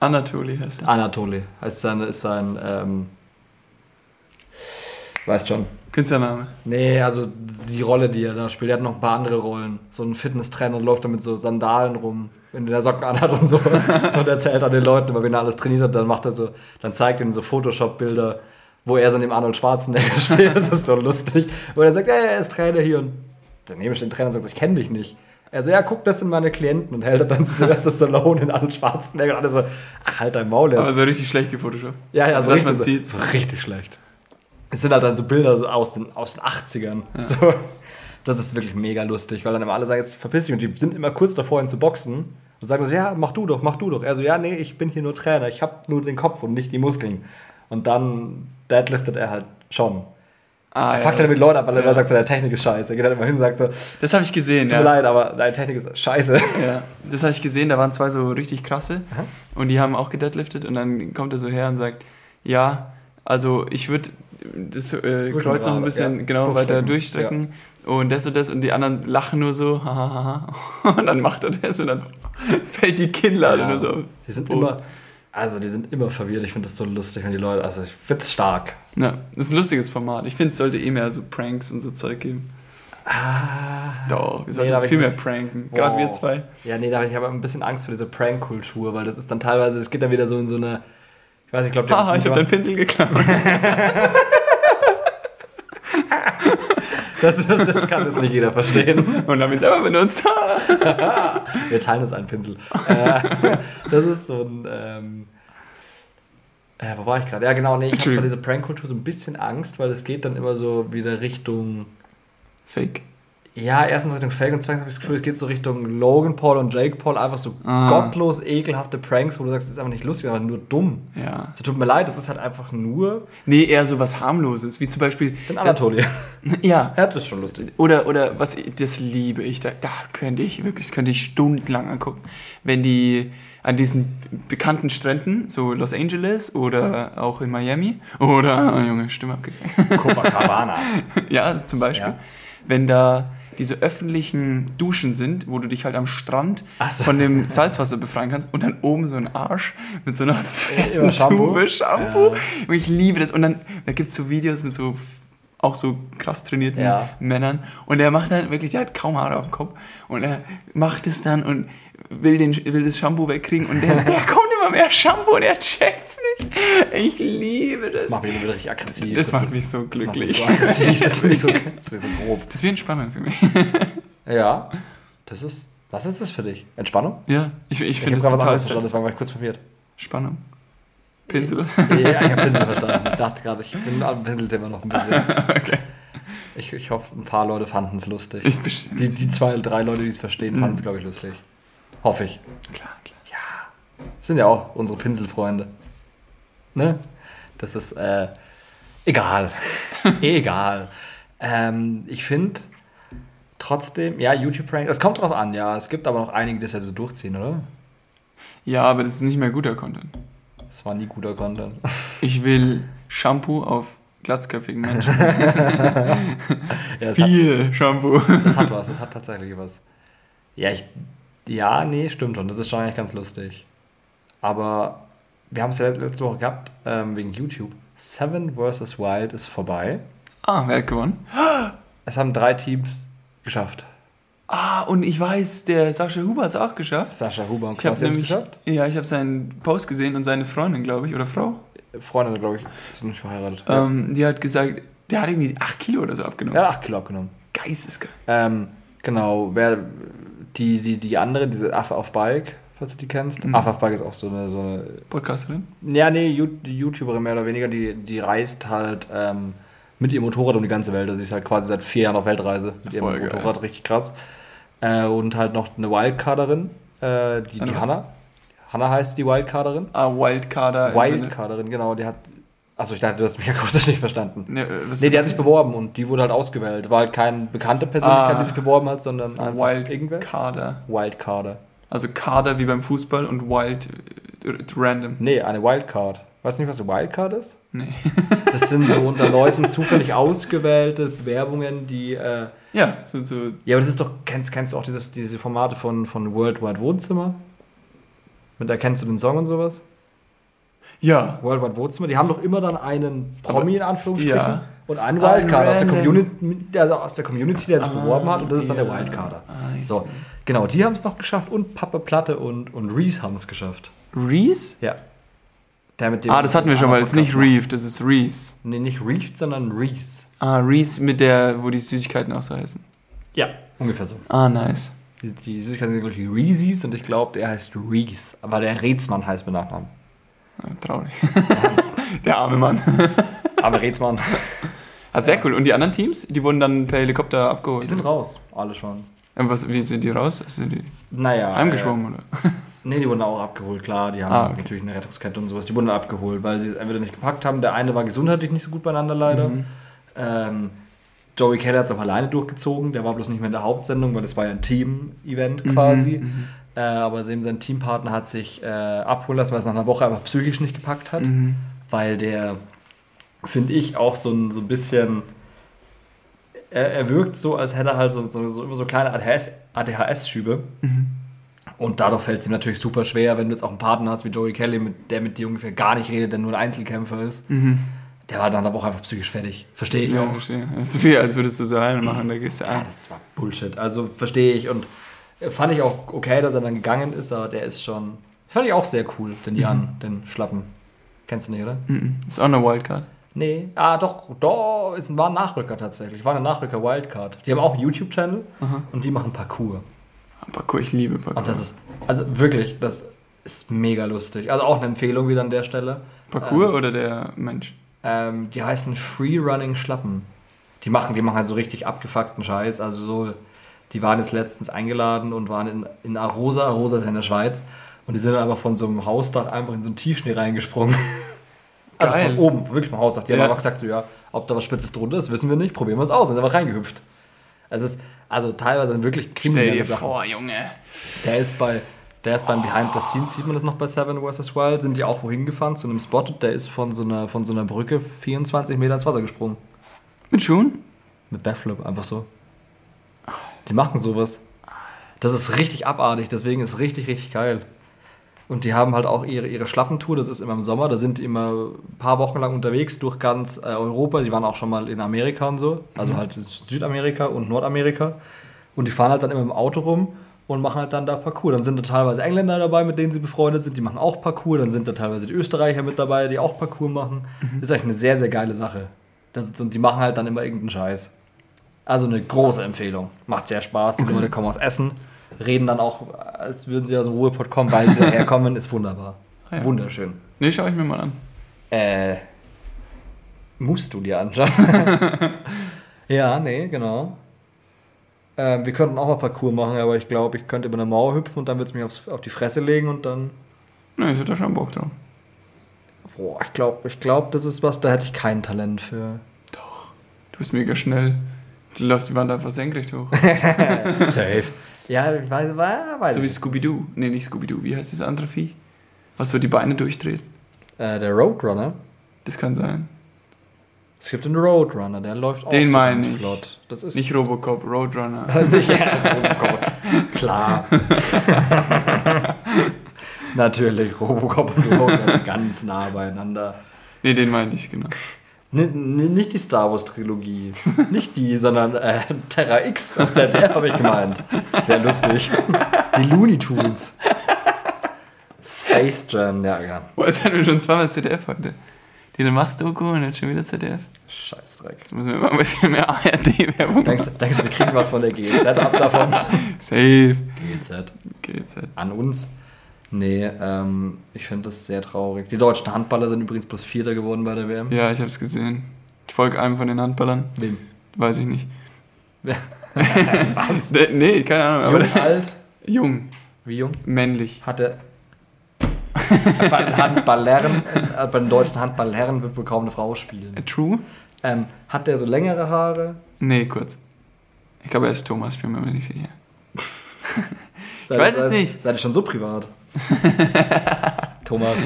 [SPEAKER 2] Anatoli heißt er.
[SPEAKER 1] Anatoli heißt sein, ist sein, ähm, weißt schon.
[SPEAKER 2] Künstlername.
[SPEAKER 1] Nee, also die Rolle, die er da spielt. Er hat noch ein paar andere Rollen. So ein Fitnesstrainer und läuft da mit so Sandalen rum, wenn der Socken anhat und sowas. und erzählt an den Leuten, aber wenn er alles trainiert hat, dann macht er so, dann zeigt er ihnen so Photoshop-Bilder, wo er so neben Arnold Schwarzenegger steht. Das ist so lustig. Wo er sagt, ja, er ist Trainer hier und daneben steht ein Trainer und sagt, ich kenne dich nicht. Er so, ja, guck, das sind meine Klienten und hält dann Sylvester Stallone in Arnold Schwarzenegger und alle so, ach, halt dein Maul jetzt.
[SPEAKER 2] Aber so richtig schlecht gefotoshoppt.
[SPEAKER 1] Ja, ja,
[SPEAKER 2] Also,
[SPEAKER 1] so,
[SPEAKER 2] dass man
[SPEAKER 1] richtig,
[SPEAKER 2] sieht.
[SPEAKER 1] so richtig schlecht. Es sind halt dann so Bilder so aus den, aus den 80ern. So, das ist wirklich mega lustig, weil dann immer alle sagen, jetzt verpiss dich. Und die sind immer kurz davor, ihn zu boxen. Und sagen so, ja, mach du doch, mach du doch. Er so, ja, nee, ich bin hier nur Trainer. Ich habe nur den Kopf und nicht die Muskeln. Und dann deadliftet er halt schon.
[SPEAKER 2] Ah,
[SPEAKER 1] er fuckt dann mit Leuten ab, weil er
[SPEAKER 2] ja.
[SPEAKER 1] immer sagt, so, deine Technik ist scheiße. Er geht dann immer hin und sagt so, tut
[SPEAKER 2] Das habe ich gesehen,
[SPEAKER 1] mir
[SPEAKER 2] ja.
[SPEAKER 1] leid, aber deine Technik ist scheiße.
[SPEAKER 2] Ja, das habe ich gesehen, da waren zwei so richtig krasse
[SPEAKER 1] Aha.
[SPEAKER 2] und die haben auch gedeadliftet und dann kommt er so her und sagt, ja, also ich würde das äh, Kreuz noch ein bisschen
[SPEAKER 1] ja.
[SPEAKER 2] genau weiter
[SPEAKER 1] Durchstrecken,
[SPEAKER 2] durchstrecken und das und das und die anderen lachen nur so, hahaha und dann macht er das und dann fällt die Kinnlade
[SPEAKER 1] Ja.
[SPEAKER 2] nur so.
[SPEAKER 1] Die sind
[SPEAKER 2] Boden.
[SPEAKER 1] immer, also die sind immer verwirrt. Ich finde das so lustig, wenn die Leute, also ich finde es stark.
[SPEAKER 2] Ja, das ist ein lustiges Format. Ich finde, es sollte eh mehr so Pranks und so Zeug geben.
[SPEAKER 1] Ah.
[SPEAKER 2] Doch, wir
[SPEAKER 1] Nee,
[SPEAKER 2] sollten
[SPEAKER 1] da
[SPEAKER 2] uns viel mehr pranken. Gerade wir zwei.
[SPEAKER 1] Ja, nee, da ich aber ein bisschen Angst vor dieser Prank-Kultur, weil das ist dann teilweise, es geht dann wieder so in so eine, ich weiß nicht, ich glaube,
[SPEAKER 2] Haha, ich habe deinen Pinsel geklaut.
[SPEAKER 1] das, das, das kann jetzt nicht jeder verstehen.
[SPEAKER 2] und haben ihn selber benutzt.
[SPEAKER 1] Wir teilen uns einen Pinsel. Äh, das ist so ein, ähm, äh, wo war ich gerade? Ja, genau, nee, ich habe vor dieser Prank-Kultur so ein bisschen Angst, weil es geht dann immer so wieder Richtung,
[SPEAKER 2] Fake.
[SPEAKER 1] Ja, erstens Richtung Fake und zweitens habe ich das Gefühl, es geht so Richtung Logan Paul und Jake Paul, einfach so
[SPEAKER 2] Ah.
[SPEAKER 1] gottlos ekelhafte Pranks, wo du sagst, das ist einfach nicht lustig, aber nur dumm.
[SPEAKER 2] Ja.
[SPEAKER 1] So, tut mir leid, das ist halt einfach nur
[SPEAKER 2] Nee, eher so was harmloses, wie zum Beispiel.
[SPEAKER 1] den Anatoly.
[SPEAKER 2] Ja.
[SPEAKER 1] Ja, das ist schon lustig.
[SPEAKER 2] Oder, oder was, das liebe ich, da, da könnte ich wirklich, das könnte ich stundenlang angucken. Wenn die an diesen bekannten Stränden, so Los Angeles oder auch in Miami, oder, oh Junge, Stimme abgekriegt.
[SPEAKER 1] Copacabana.
[SPEAKER 2] ja, zum Beispiel,
[SPEAKER 1] Ja.
[SPEAKER 2] wenn da diese öffentlichen Duschen sind, wo du dich halt am Strand
[SPEAKER 1] so.
[SPEAKER 2] von dem Salzwasser befreien kannst und dann oben so ein Arsch mit so einer fetten
[SPEAKER 1] Shampoo?
[SPEAKER 2] Tube Shampoo. Und ich liebe das. Und dann, da gibt es so Videos mit so auch so krass trainierten
[SPEAKER 1] Ja.
[SPEAKER 2] Männern. Und er macht dann wirklich, der hat kaum Haare auf dem Kopf. Und er macht es dann und will, den, will das Shampoo wegkriegen. Und der, der kommt immer mehr Shampoo und er checkt's nicht. Ich liebe das.
[SPEAKER 1] Das macht mich richtig aggressiv.
[SPEAKER 2] Das macht
[SPEAKER 1] ist-
[SPEAKER 2] mich so
[SPEAKER 1] Das macht
[SPEAKER 2] glücklich.
[SPEAKER 1] mich so aggressiv, das finde ich so, das ich so grob.
[SPEAKER 2] Das ist wie Entspannung für mich.
[SPEAKER 1] Ja, das ist, was ist das für dich? Entspannung?
[SPEAKER 2] Ja, ich, ich
[SPEAKER 1] Ich
[SPEAKER 2] finde
[SPEAKER 1] habe
[SPEAKER 2] das total
[SPEAKER 1] verstanden, deswegen war ich kurz verwirrt.
[SPEAKER 2] Spannung. Pinsel.
[SPEAKER 1] Ja, ich habe Pinsel verstanden. Ich dachte gerade, ich bin am Pinselthema noch ein bisschen.
[SPEAKER 2] okay.
[SPEAKER 1] Ich, ich hoffe, ein paar Leute fanden es lustig.
[SPEAKER 2] Ich.
[SPEAKER 1] Die, die zwei, drei Leute, die es verstehen, fanden es, glaube ich, lustig. Hoffe ich.
[SPEAKER 2] Klar, klar.
[SPEAKER 1] Das sind ja auch unsere Pinselfreunde. Ne? Das ist äh, egal. egal. Ähm, ich finde trotzdem, ja, YouTube-Prank, es kommt drauf an, ja. Es gibt aber noch einige, die das ja so durchziehen, oder?
[SPEAKER 2] Ja, aber das ist nicht mehr guter Content.
[SPEAKER 1] Das war nie guter Content.
[SPEAKER 2] Ich will Shampoo auf glatzköpfigen Menschen.
[SPEAKER 1] ja, das, hat,
[SPEAKER 2] Viel Shampoo.
[SPEAKER 1] das hat was, das hat tatsächlich was. Ja, ich, ja, nee, stimmt schon. Das ist schon eigentlich ganz lustig. Aber wir haben es ja letzte Woche gehabt, ähm, wegen YouTube. Seven vs. Wild ist vorbei.
[SPEAKER 2] Ah, wer hat gewonnen?
[SPEAKER 1] Es haben drei Teams geschafft.
[SPEAKER 2] Ah, und ich weiß, der Sascha Huber hat es auch geschafft.
[SPEAKER 1] Sascha Huber und Klaus haben es
[SPEAKER 2] nämlich,
[SPEAKER 1] geschafft.
[SPEAKER 2] ja, ich habe seinen Post gesehen und seine Freundin, glaube ich, oder Frau,
[SPEAKER 1] Freunde, glaube ich, sind nicht verheiratet.
[SPEAKER 2] ähm, die hat gesagt, der hat irgendwie 8 Kilo oder so abgenommen.
[SPEAKER 1] Ja, 8 Kilo abgenommen.
[SPEAKER 2] Geistesgeil.
[SPEAKER 1] Ähm, genau, wer die, die, die andere, diese Affe auf Bike, falls du die kennst.
[SPEAKER 2] Mhm.
[SPEAKER 1] Auf Bike ist auch so eine, so eine
[SPEAKER 2] Podcasterin.
[SPEAKER 1] ja, nee, YouTuberin mehr oder weniger, die, die reist halt ähm, mit ihrem Motorrad um die ganze Welt. Also sie ist halt quasi seit vier Jahren auf Weltreise mit ihrem
[SPEAKER 2] geil.
[SPEAKER 1] Motorrad, richtig krass. Äh, und halt noch eine Wildcarderin, äh, die, die? Hanna. Hanna heißt die Wildcarderin.
[SPEAKER 2] Ah, Wildcarder.
[SPEAKER 1] Wildcarderin, genau, die hat. Achso, ich dachte, du hast mich akustisch nicht verstanden.
[SPEAKER 2] Ne, äh,
[SPEAKER 1] Nee, die hat sich beworben und die wurde halt ausgewählt. War halt keine bekannte Persönlichkeit,
[SPEAKER 2] Ah.
[SPEAKER 1] die sich beworben hat, sondern?
[SPEAKER 2] So
[SPEAKER 1] einfach.
[SPEAKER 2] Wildcarder.
[SPEAKER 1] Wildcarder.
[SPEAKER 2] Also Kader wie beim Fußball und Wild äh, random.
[SPEAKER 1] Nee, eine Wildcard. Weißt du nicht, was eine Wildcard ist?
[SPEAKER 2] Nee.
[SPEAKER 1] Das sind so unter Leuten zufällig ausgewählte Bewerbungen, die. Äh,
[SPEAKER 2] Ja, so, so
[SPEAKER 1] ja, aber das ist doch. Kennst, kennst du auch dieses, diese Formate von, von World Wide Wohnzimmer? Mit erkennst du den Song und sowas?
[SPEAKER 2] ja.
[SPEAKER 1] World Wide Wohnzimmer, die haben doch immer dann einen Promi in Anführungsstrichen
[SPEAKER 2] ja.
[SPEAKER 1] und einen Wildcard aus der, Community, also aus der Community, der sich beworben hat und das ist dann der. Wildcarder.
[SPEAKER 2] Ah,
[SPEAKER 1] So. Genau, die haben es noch geschafft und Pappe Platte und, und Reese haben es geschafft.
[SPEAKER 2] Reese?
[SPEAKER 1] Ja. Der mit dem
[SPEAKER 2] Ah, das hatten wir schon mal. Das ist nicht
[SPEAKER 1] Podcast
[SPEAKER 2] Reeve, das ist Reese.
[SPEAKER 1] Nee, nicht Reese, sondern Reese.
[SPEAKER 2] Ah, Reese mit der, wo die Süßigkeiten auch so heißen.
[SPEAKER 1] Ja, ungefähr so.
[SPEAKER 2] Ah, nice.
[SPEAKER 1] Die, die Süßigkeiten sind, glaube ich, Reese's und ich glaube, der heißt Reese. Aber der Rätsmann heißt mit Nachnamen.
[SPEAKER 2] Ah, traurig. der arme Mann.
[SPEAKER 1] Aber Rätsmann.
[SPEAKER 2] Ah, sehr cool. Und die anderen Teams? Die wurden dann per Helikopter abgeholt?
[SPEAKER 1] Die sind raus, alle schon.
[SPEAKER 2] Äh, Was, wie sind die raus? Sind die
[SPEAKER 1] Naja.
[SPEAKER 2] heimgeschwommen, oder?
[SPEAKER 1] Äh, nee, die wurden auch abgeholt, klar. Die haben
[SPEAKER 2] Ah, okay.
[SPEAKER 1] natürlich eine Rettungskette und sowas. Die wurden abgeholt, weil sie es entweder nicht gepackt haben. Der eine war gesundheitlich nicht so gut beieinander, leider.
[SPEAKER 2] Mhm.
[SPEAKER 1] Ähm, Joey Keller hat es auch alleine durchgezogen. Der war bloß nicht mehr in der Hauptsendung, weil das war ja ein Team-Event
[SPEAKER 2] Mhm,
[SPEAKER 1] quasi.
[SPEAKER 2] mhm.
[SPEAKER 1] Äh, aber eben sein Teampartner hat sich äh, abholen lassen, weil es nach einer Woche einfach psychisch nicht gepackt hat.
[SPEAKER 2] Mhm.
[SPEAKER 1] Weil der, finde ich, auch so ein, so ein bisschen. Er, er wirkt so, als hätte er halt so, so, so immer so kleine ADHS ADHS-Schübe.
[SPEAKER 2] Mhm.
[SPEAKER 1] Und dadurch fällt es ihm natürlich super schwer, wenn du jetzt auch einen Partner hast wie Joey Kelly, mit, der mit dir ungefähr gar nicht redet, der nur ein Einzelkämpfer ist.
[SPEAKER 2] Mhm.
[SPEAKER 1] Der war dann aber auch einfach psychisch fertig. Verstehe ich
[SPEAKER 2] Ja,
[SPEAKER 1] auch.
[SPEAKER 2] verstehe. Es ist wie, als würdest du so alleine machen, da gehst du
[SPEAKER 1] Ja,
[SPEAKER 2] ein.
[SPEAKER 1] das war Bullshit. Also verstehe ich und fand ich auch okay, dass er dann gegangen ist, aber der ist schon. Fand ich auch sehr cool, den Jan, den Schlappen. Kennst du nicht, oder?
[SPEAKER 2] Mhm. Ist auch eine Wildcard.
[SPEAKER 1] Nee. Ah, doch, doch, ist ein, war ein Nachrücker tatsächlich. War eine Nachrücker Wildcard. Die haben auch einen YouTube-Channel und die machen Parkour.
[SPEAKER 2] Parkour, ich liebe Parkour.
[SPEAKER 1] Und das ist, also wirklich, das ist mega lustig. Also auch eine Empfehlung wieder an der Stelle.
[SPEAKER 2] Parkour oder der Mensch?
[SPEAKER 1] Ähm, die heißen Free Running Schlappen. Die machen, die machen halt so richtig abgefuckten Scheiß. Also so, die waren jetzt letztens eingeladen und waren in, in Arosa. Arosa ist ja in der Schweiz. Und die sind dann einfach von so einem Hausdach einfach in so einen Tiefschnee reingesprungen. Also
[SPEAKER 2] Geil.
[SPEAKER 1] von oben, wirklich vom Hausdach. Die haben
[SPEAKER 2] Ja.
[SPEAKER 1] einfach gesagt, so, ja, ob da was Spitzes drunter ist, wissen wir nicht, probieren wir es aus. Und sind einfach reingehüpft. Also, es ist, also teilweise sind wirklich
[SPEAKER 2] Stell
[SPEAKER 1] kriminelle
[SPEAKER 2] dir
[SPEAKER 1] Sachen.
[SPEAKER 2] vor, Junge.
[SPEAKER 1] Der ist bei, der ist beim Behind the Scenes, sieht man das noch bei Seven vs. Wild, sind die auch wohin gefahren, zu einem Spot, der ist von so einer, von so einer Brücke 24 Meter ins Wasser gesprungen.
[SPEAKER 2] Mit Schuhen?
[SPEAKER 1] Mit Backflip, einfach so. Die machen sowas. Das ist richtig abartig, deswegen ist es richtig, richtig geil. Und die haben halt auch ihre, ihre Schlappentour, das ist immer im Sommer, da sind die immer ein paar Wochen lang unterwegs durch ganz äh, Europa. Sie waren auch schon mal in Amerika und so, also halt in Südamerika und Nordamerika. Und die fahren halt dann immer im Auto rum und machen halt dann da Parcours. Dann sind da teilweise Engländer dabei, mit denen sie befreundet sind, die machen auch Parcours. Dann sind da teilweise die Österreicher mit dabei, die auch Parcours machen. Das ist eigentlich eine sehr, sehr geile Sache. Das und die machen halt dann immer irgendeinen Scheiß. Also eine große Empfehlung. Macht sehr Spaß. Die Leute kommen aus Essen, reden dann auch, als würden sie aus dem Ruhrpott kommen, weil sie herkommen. Ist wunderbar.
[SPEAKER 2] Ah ja.
[SPEAKER 1] Wunderschön.
[SPEAKER 2] Nee, schau ich mir mal an.
[SPEAKER 1] Äh, musst du dir anschauen. ja, nee, genau. Ähm, wir könnten auch mal Parcours machen, aber ich glaube, ich könnte über eine Mauer hüpfen und dann würde es mich aufs, auf die Fresse legen und dann.
[SPEAKER 2] Nee, ich hätte schon Bock drauf.
[SPEAKER 1] Boah, ich glaube, ich glaub, das ist was, da hätte ich kein Talent für.
[SPEAKER 2] Du bist mega schnell. Du läufst die Wand einfach senkrecht hoch.
[SPEAKER 1] Safe. Ja, ich weiß, weiß
[SPEAKER 2] so wie
[SPEAKER 1] ich.
[SPEAKER 2] Scooby-Doo. Nee, nicht Scooby-Doo. Wie heißt das andere Vieh? Was so die Beine durchdreht.
[SPEAKER 1] Äh, der Roadrunner.
[SPEAKER 2] Das kann sein.
[SPEAKER 1] Es gibt einen Roadrunner, der läuft auch
[SPEAKER 2] Den
[SPEAKER 1] so
[SPEAKER 2] meine ich.
[SPEAKER 1] flott. Das ist
[SPEAKER 2] Nicht Robocop, Roadrunner.
[SPEAKER 1] Nicht, ja, Robocop. Klar. Natürlich, Robocop und Roadrunner ganz nah beieinander.
[SPEAKER 2] nee, den meine ich, genau.
[SPEAKER 1] Nicht die Star Wars Trilogie. Nicht die, sondern äh, Terra X auf ZDF habe ich gemeint. Sehr lustig. Die Looney Tunes. Space Jam, ja, ja.
[SPEAKER 2] Boah, jetzt hatten wir schon zweimal ZDF heute. Diese Mast-Doku und jetzt schon wieder ZDF.
[SPEAKER 1] Scheißdreck.
[SPEAKER 2] Jetzt müssen wir mal ein bisschen mehr ARD-Werbung
[SPEAKER 1] Denkst, denkst du, wir kriegen was von der GEZ ab davon?
[SPEAKER 2] Safe.
[SPEAKER 1] GEZ.
[SPEAKER 2] Geht's halt.
[SPEAKER 1] An uns? Nee, ähm, ich finde das sehr traurig. Die deutschen Handballer sind übrigens plus Vierter geworden bei der WM.
[SPEAKER 2] Ja, ich hab's gesehen. Ich folge einem von den Handballern.
[SPEAKER 1] Wem?
[SPEAKER 2] Weiß ich nicht.
[SPEAKER 1] Was?
[SPEAKER 2] Nee, keine Ahnung. Aber
[SPEAKER 1] Jung,
[SPEAKER 2] der,
[SPEAKER 1] alt?
[SPEAKER 2] jung,
[SPEAKER 1] Wie jung?
[SPEAKER 2] männlich.
[SPEAKER 1] Hatte bei den Handballherren, äh, bei den deutschen Handballherren wird wohl kaum eine Frau spielen.
[SPEAKER 2] Äh, True?
[SPEAKER 1] Ähm, hat der so längere Haare?
[SPEAKER 2] Nee, kurz. Ich glaube, er ist Thomas, ich bin mir aber nicht sicher.
[SPEAKER 1] Seid
[SPEAKER 2] weiß es nicht.
[SPEAKER 1] Seid ihr schon so privat? Thomas.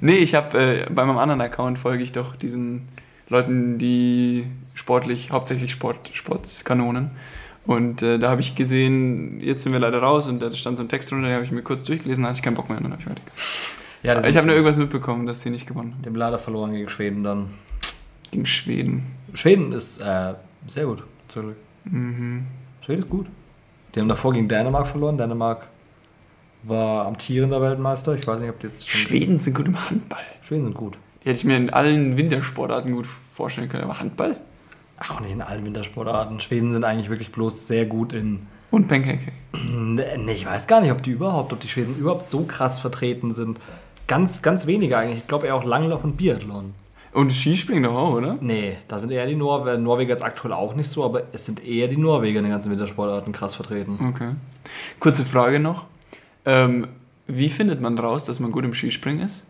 [SPEAKER 2] nee, ich habe äh, bei meinem anderen Account folge ich doch diesen Leuten, die sportlich, hauptsächlich Sport, Sportskanonen. Und äh, da habe ich gesehen, jetzt sind wir leider raus und da stand so ein Text drunter, den habe ich mir kurz durchgelesen, da hatte ich keinen Bock mehr und dann habe ich weitergesehen. Ja, ich habe nur irgendwas mitbekommen, dass sie nicht gewonnen haben.
[SPEAKER 1] Dem leider verloren gegen Schweden dann.
[SPEAKER 2] Gegen Schweden.
[SPEAKER 1] Schweden ist äh, sehr gut, natürlich. Mhm. Schweden ist gut. Die haben davor gegen Dänemark verloren. Dänemark war amtierender Weltmeister. Ich weiß nicht, ob die jetzt
[SPEAKER 2] schon. Schweden sind gut im Handball.
[SPEAKER 1] Schweden sind gut.
[SPEAKER 2] Die hätte ich mir in allen Wintersportarten gut vorstellen können. Aber Handball?
[SPEAKER 1] Auch nicht in allen Wintersportarten. Schweden sind eigentlich wirklich bloß sehr gut in.
[SPEAKER 2] Und Pancake.
[SPEAKER 1] Nee, ich weiß gar nicht, ob die überhaupt, ob die Schweden überhaupt so krass vertreten sind. Ganz, ganz wenige eigentlich. Ich glaube eher auch Langlauf und Biathlon.
[SPEAKER 2] Und Skispringen doch auch, oder?
[SPEAKER 1] Nee, da sind eher die Norweger. Norweger jetzt aktuell auch nicht so, aber es sind eher die Norweger in den ganzen Wintersportarten krass vertreten.
[SPEAKER 2] Okay. Kurze Frage noch. Ähm, wie findet man raus, dass man gut im Skispringen ist?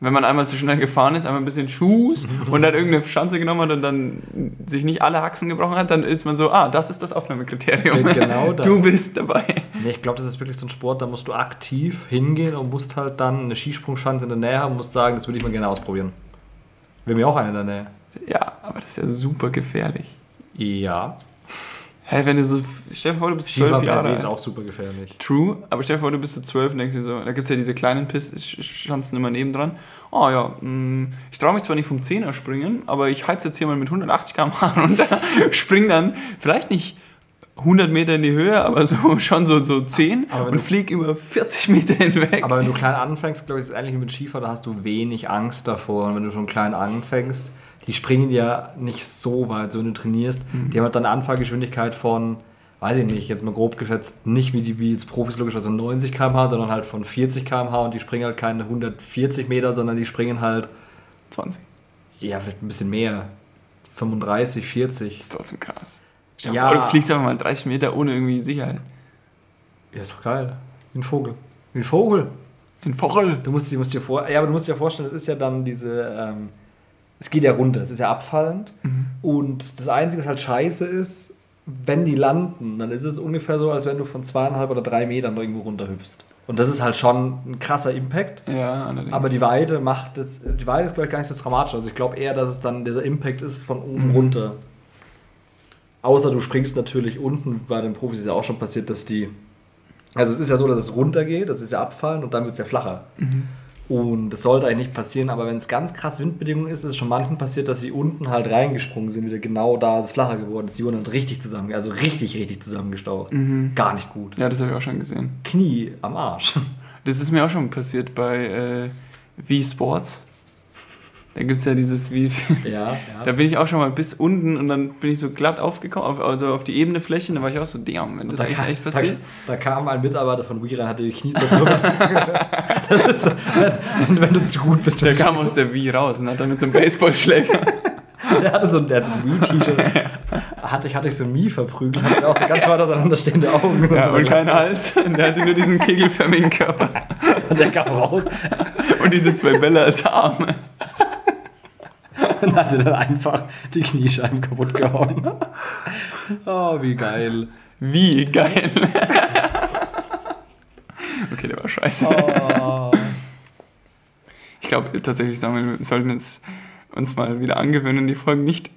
[SPEAKER 2] wenn man einmal zu schnell gefahren ist, einmal ein bisschen Schuss und dann irgendeine Schanze genommen hat und dann sich nicht alle Haxen gebrochen hat, dann ist man so, ah, das ist das Aufnahmekriterium. Genau das. Du bist dabei.
[SPEAKER 1] Nee, ich glaube, das ist wirklich so ein Sport, da musst du aktiv hingehen und musst halt dann eine Skisprungschanze in der Nähe haben und musst sagen, das würde ich mal gerne ausprobieren. Haben ja auch eine in der Nähe.
[SPEAKER 2] Ja, aber das ist ja super gefährlich.
[SPEAKER 1] Ja.
[SPEAKER 2] Hä, wenn du so, stell dir vor, du bist zwölf Jahre
[SPEAKER 1] alt. ist auch super gefährlich.
[SPEAKER 2] True, aber stell dir vor, du bist so zwölf und denkst dir so, da gibt es ja diese kleinen Schanzen immer nebendran. Oh ja, mh, mm, ich traue mich zwar nicht vom Zehner springen, aber ich heiz jetzt hier mal mit 180 km/h runter, spring dann vielleicht nicht 100 Meter in die Höhe, aber so, schon so, so 10 und flieg über 40 Meter hinweg.
[SPEAKER 1] Aber wenn du klein anfängst, glaube ich, ist es wie mit Skifahren, da hast du wenig Angst davor. Und wenn du schon klein anfängst, die springen ja nicht so weit, so wenn du trainierst. Mhm. Die haben halt dann eine Anfahrgeschwindigkeit von, weiß ich nicht, jetzt mal grob geschätzt, nicht wie die wie jetzt Profis logisch, also 90 km/h, sondern halt von 40 km/h und die springen halt keine 140 Meter, sondern die springen halt
[SPEAKER 2] 20.
[SPEAKER 1] Ja, vielleicht ein bisschen mehr. 35, 40.
[SPEAKER 2] Das ist trotzdem krass. Stell dir ja. vor, du fliegst einfach mal 30 Meter ohne irgendwie Sicherheit.
[SPEAKER 1] Ja, ist doch geil. Wie ein Vogel. Wie ein Vogel.
[SPEAKER 2] Ein Vogel.
[SPEAKER 1] Du musst, du musst dir vor, ja, aber du musst dir vorstellen, das ist ja dann diese, ähm, es geht ja runter, es ist ja abfallend. Mhm. Und das Einzige, was halt scheiße ist, wenn die landen, dann ist es ungefähr so, als wenn du von zweieinhalb oder drei Metern irgendwo runterhüpfst. Und das ist halt schon ein krasser Impact.
[SPEAKER 2] Ja, allerdings.
[SPEAKER 1] Aber die Weite macht jetzt, die Weite ist, glaube ich, gar nicht so dramatisch. Also ich glaube eher, dass es dann dieser Impact ist von oben mhm. runter. Außer du springst natürlich unten, bei den Profis ist ja auch schon passiert, dass die. Also es ist ja so, dass es runtergeht, das ist ja abfallen und dann wird es ja flacher. Mhm. Und das sollte eigentlich nicht passieren, aber wenn es ganz krass Windbedingungen ist, ist es schon manchen passiert, dass sie unten halt reingesprungen sind, wieder genau da ist es flacher geworden ist. Die wurden dann richtig zusammen, also richtig, richtig zusammengestaucht. Mhm. Gar nicht gut.
[SPEAKER 2] Ja, das habe ich auch schon gesehen.
[SPEAKER 1] Knie am Arsch.
[SPEAKER 2] Das ist mir auch schon passiert bei äh, V-Sports. Da gibt es ja dieses wie.
[SPEAKER 1] Ja, ja.
[SPEAKER 2] Da bin ich auch schon mal bis unten und dann bin ich so glatt aufgekommen, auf, also auf die ebene Fläche. Und da war ich auch so, damn, wenn das da echt, kam, echt passiert.
[SPEAKER 1] Da, da, kam ein Mitarbeiter von WeRun, hatte die Knie darüber. das ist so, wenn, wenn, du zu gut bist.
[SPEAKER 2] Der kam aus der Wii raus und hat dann mit so einem Baseballschläger.
[SPEAKER 1] der hatte so ein, der hat so ein Mii-T-Shirt. hatte ich, hatte ich so ein Mii verprügelt, hatte auch so ganz weit auseinanderstehende Augen.
[SPEAKER 2] Ja, und kein Hals. Der hatte nur diesen kegelförmigen Körper.
[SPEAKER 1] Und der kam raus.
[SPEAKER 2] Und diese zwei Bälle als Arme.
[SPEAKER 1] und hatte dann einfach die Kniescheiben kaputt gehauen. Oh, wie geil.
[SPEAKER 2] Wie geil. okay, der war scheiße. Oh. Ich glaube tatsächlich, wir sollten uns, uns mal wieder angewöhnen, die Folgen nicht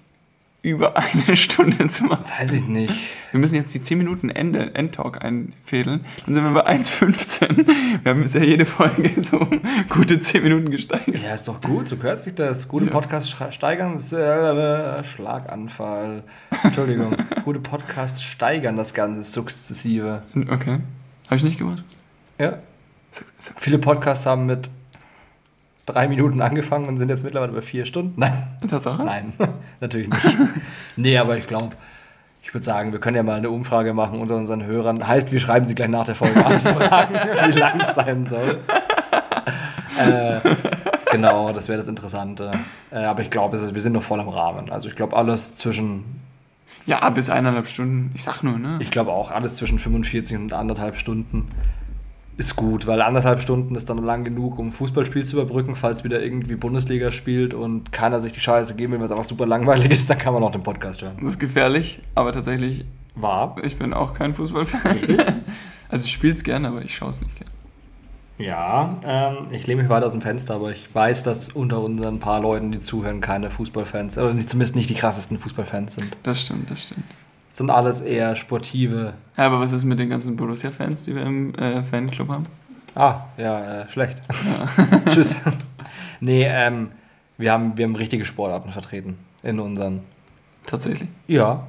[SPEAKER 2] über eine Stunde zu machen.
[SPEAKER 1] Weiß ich nicht.
[SPEAKER 2] Wir müssen jetzt die 10 Minuten Ende, Endtalk einfädeln. Dann sind wir bei 1,15. Wir haben bisher jede Folge so gute 10 Minuten gesteigert.
[SPEAKER 1] Ja, ist doch gut. So gehört sich das. Gute Podcast steigern. Das, äh, Schlaganfall. Entschuldigung. gute Podcasts steigern das Ganze sukzessive.
[SPEAKER 2] Okay. Habe ich nicht gemacht?
[SPEAKER 1] Ja. Viele Podcasts haben mit drei Minuten angefangen und sind jetzt mittlerweile bei vier Stunden. Nein.
[SPEAKER 2] Tatsache?
[SPEAKER 1] Nein, natürlich nicht. nee, aber ich glaube, ich würde sagen, wir können ja mal eine Umfrage machen unter unseren Hörern. Heißt, wir schreiben sie gleich nach der Folge an, fragen, wie lang es sein soll. äh, genau, das wäre das Interessante. Äh, aber ich glaube, wir sind noch voll am Rahmen. Also ich glaube, alles zwischen
[SPEAKER 2] ja, bis eineinhalb Stunden. Ich sag nur, ne?
[SPEAKER 1] Ich glaube auch, alles zwischen 45 und anderthalb Stunden ist gut, weil anderthalb Stunden ist dann lang genug, um Fußballspiel zu überbrücken, falls wieder irgendwie Bundesliga spielt und keiner sich die Scheiße geben will, weil es einfach super langweilig ist, dann kann man auch den Podcast hören.
[SPEAKER 2] Das ist gefährlich, aber tatsächlich.
[SPEAKER 1] War.
[SPEAKER 2] Ich bin auch kein Fußballfan. also ich spiele es gerne, aber ich schaue es nicht gerne.
[SPEAKER 1] Ja, ähm, ich lehne mich weiter aus dem Fenster, aber ich weiß, dass unter unseren paar Leuten, die zuhören, keine Fußballfans, oder zumindest nicht die krassesten Fußballfans sind.
[SPEAKER 2] Das stimmt, das stimmt.
[SPEAKER 1] Sind alles eher sportive.
[SPEAKER 2] Ja, aber was ist mit den ganzen Borussia-Fans, die wir im äh, Fanclub haben?
[SPEAKER 1] Ah, ja, äh, schlecht. Ja. Tschüss. Nee, ähm, wir haben, wir haben richtige Sportarten vertreten in unseren.
[SPEAKER 2] Tatsächlich?
[SPEAKER 1] Ja.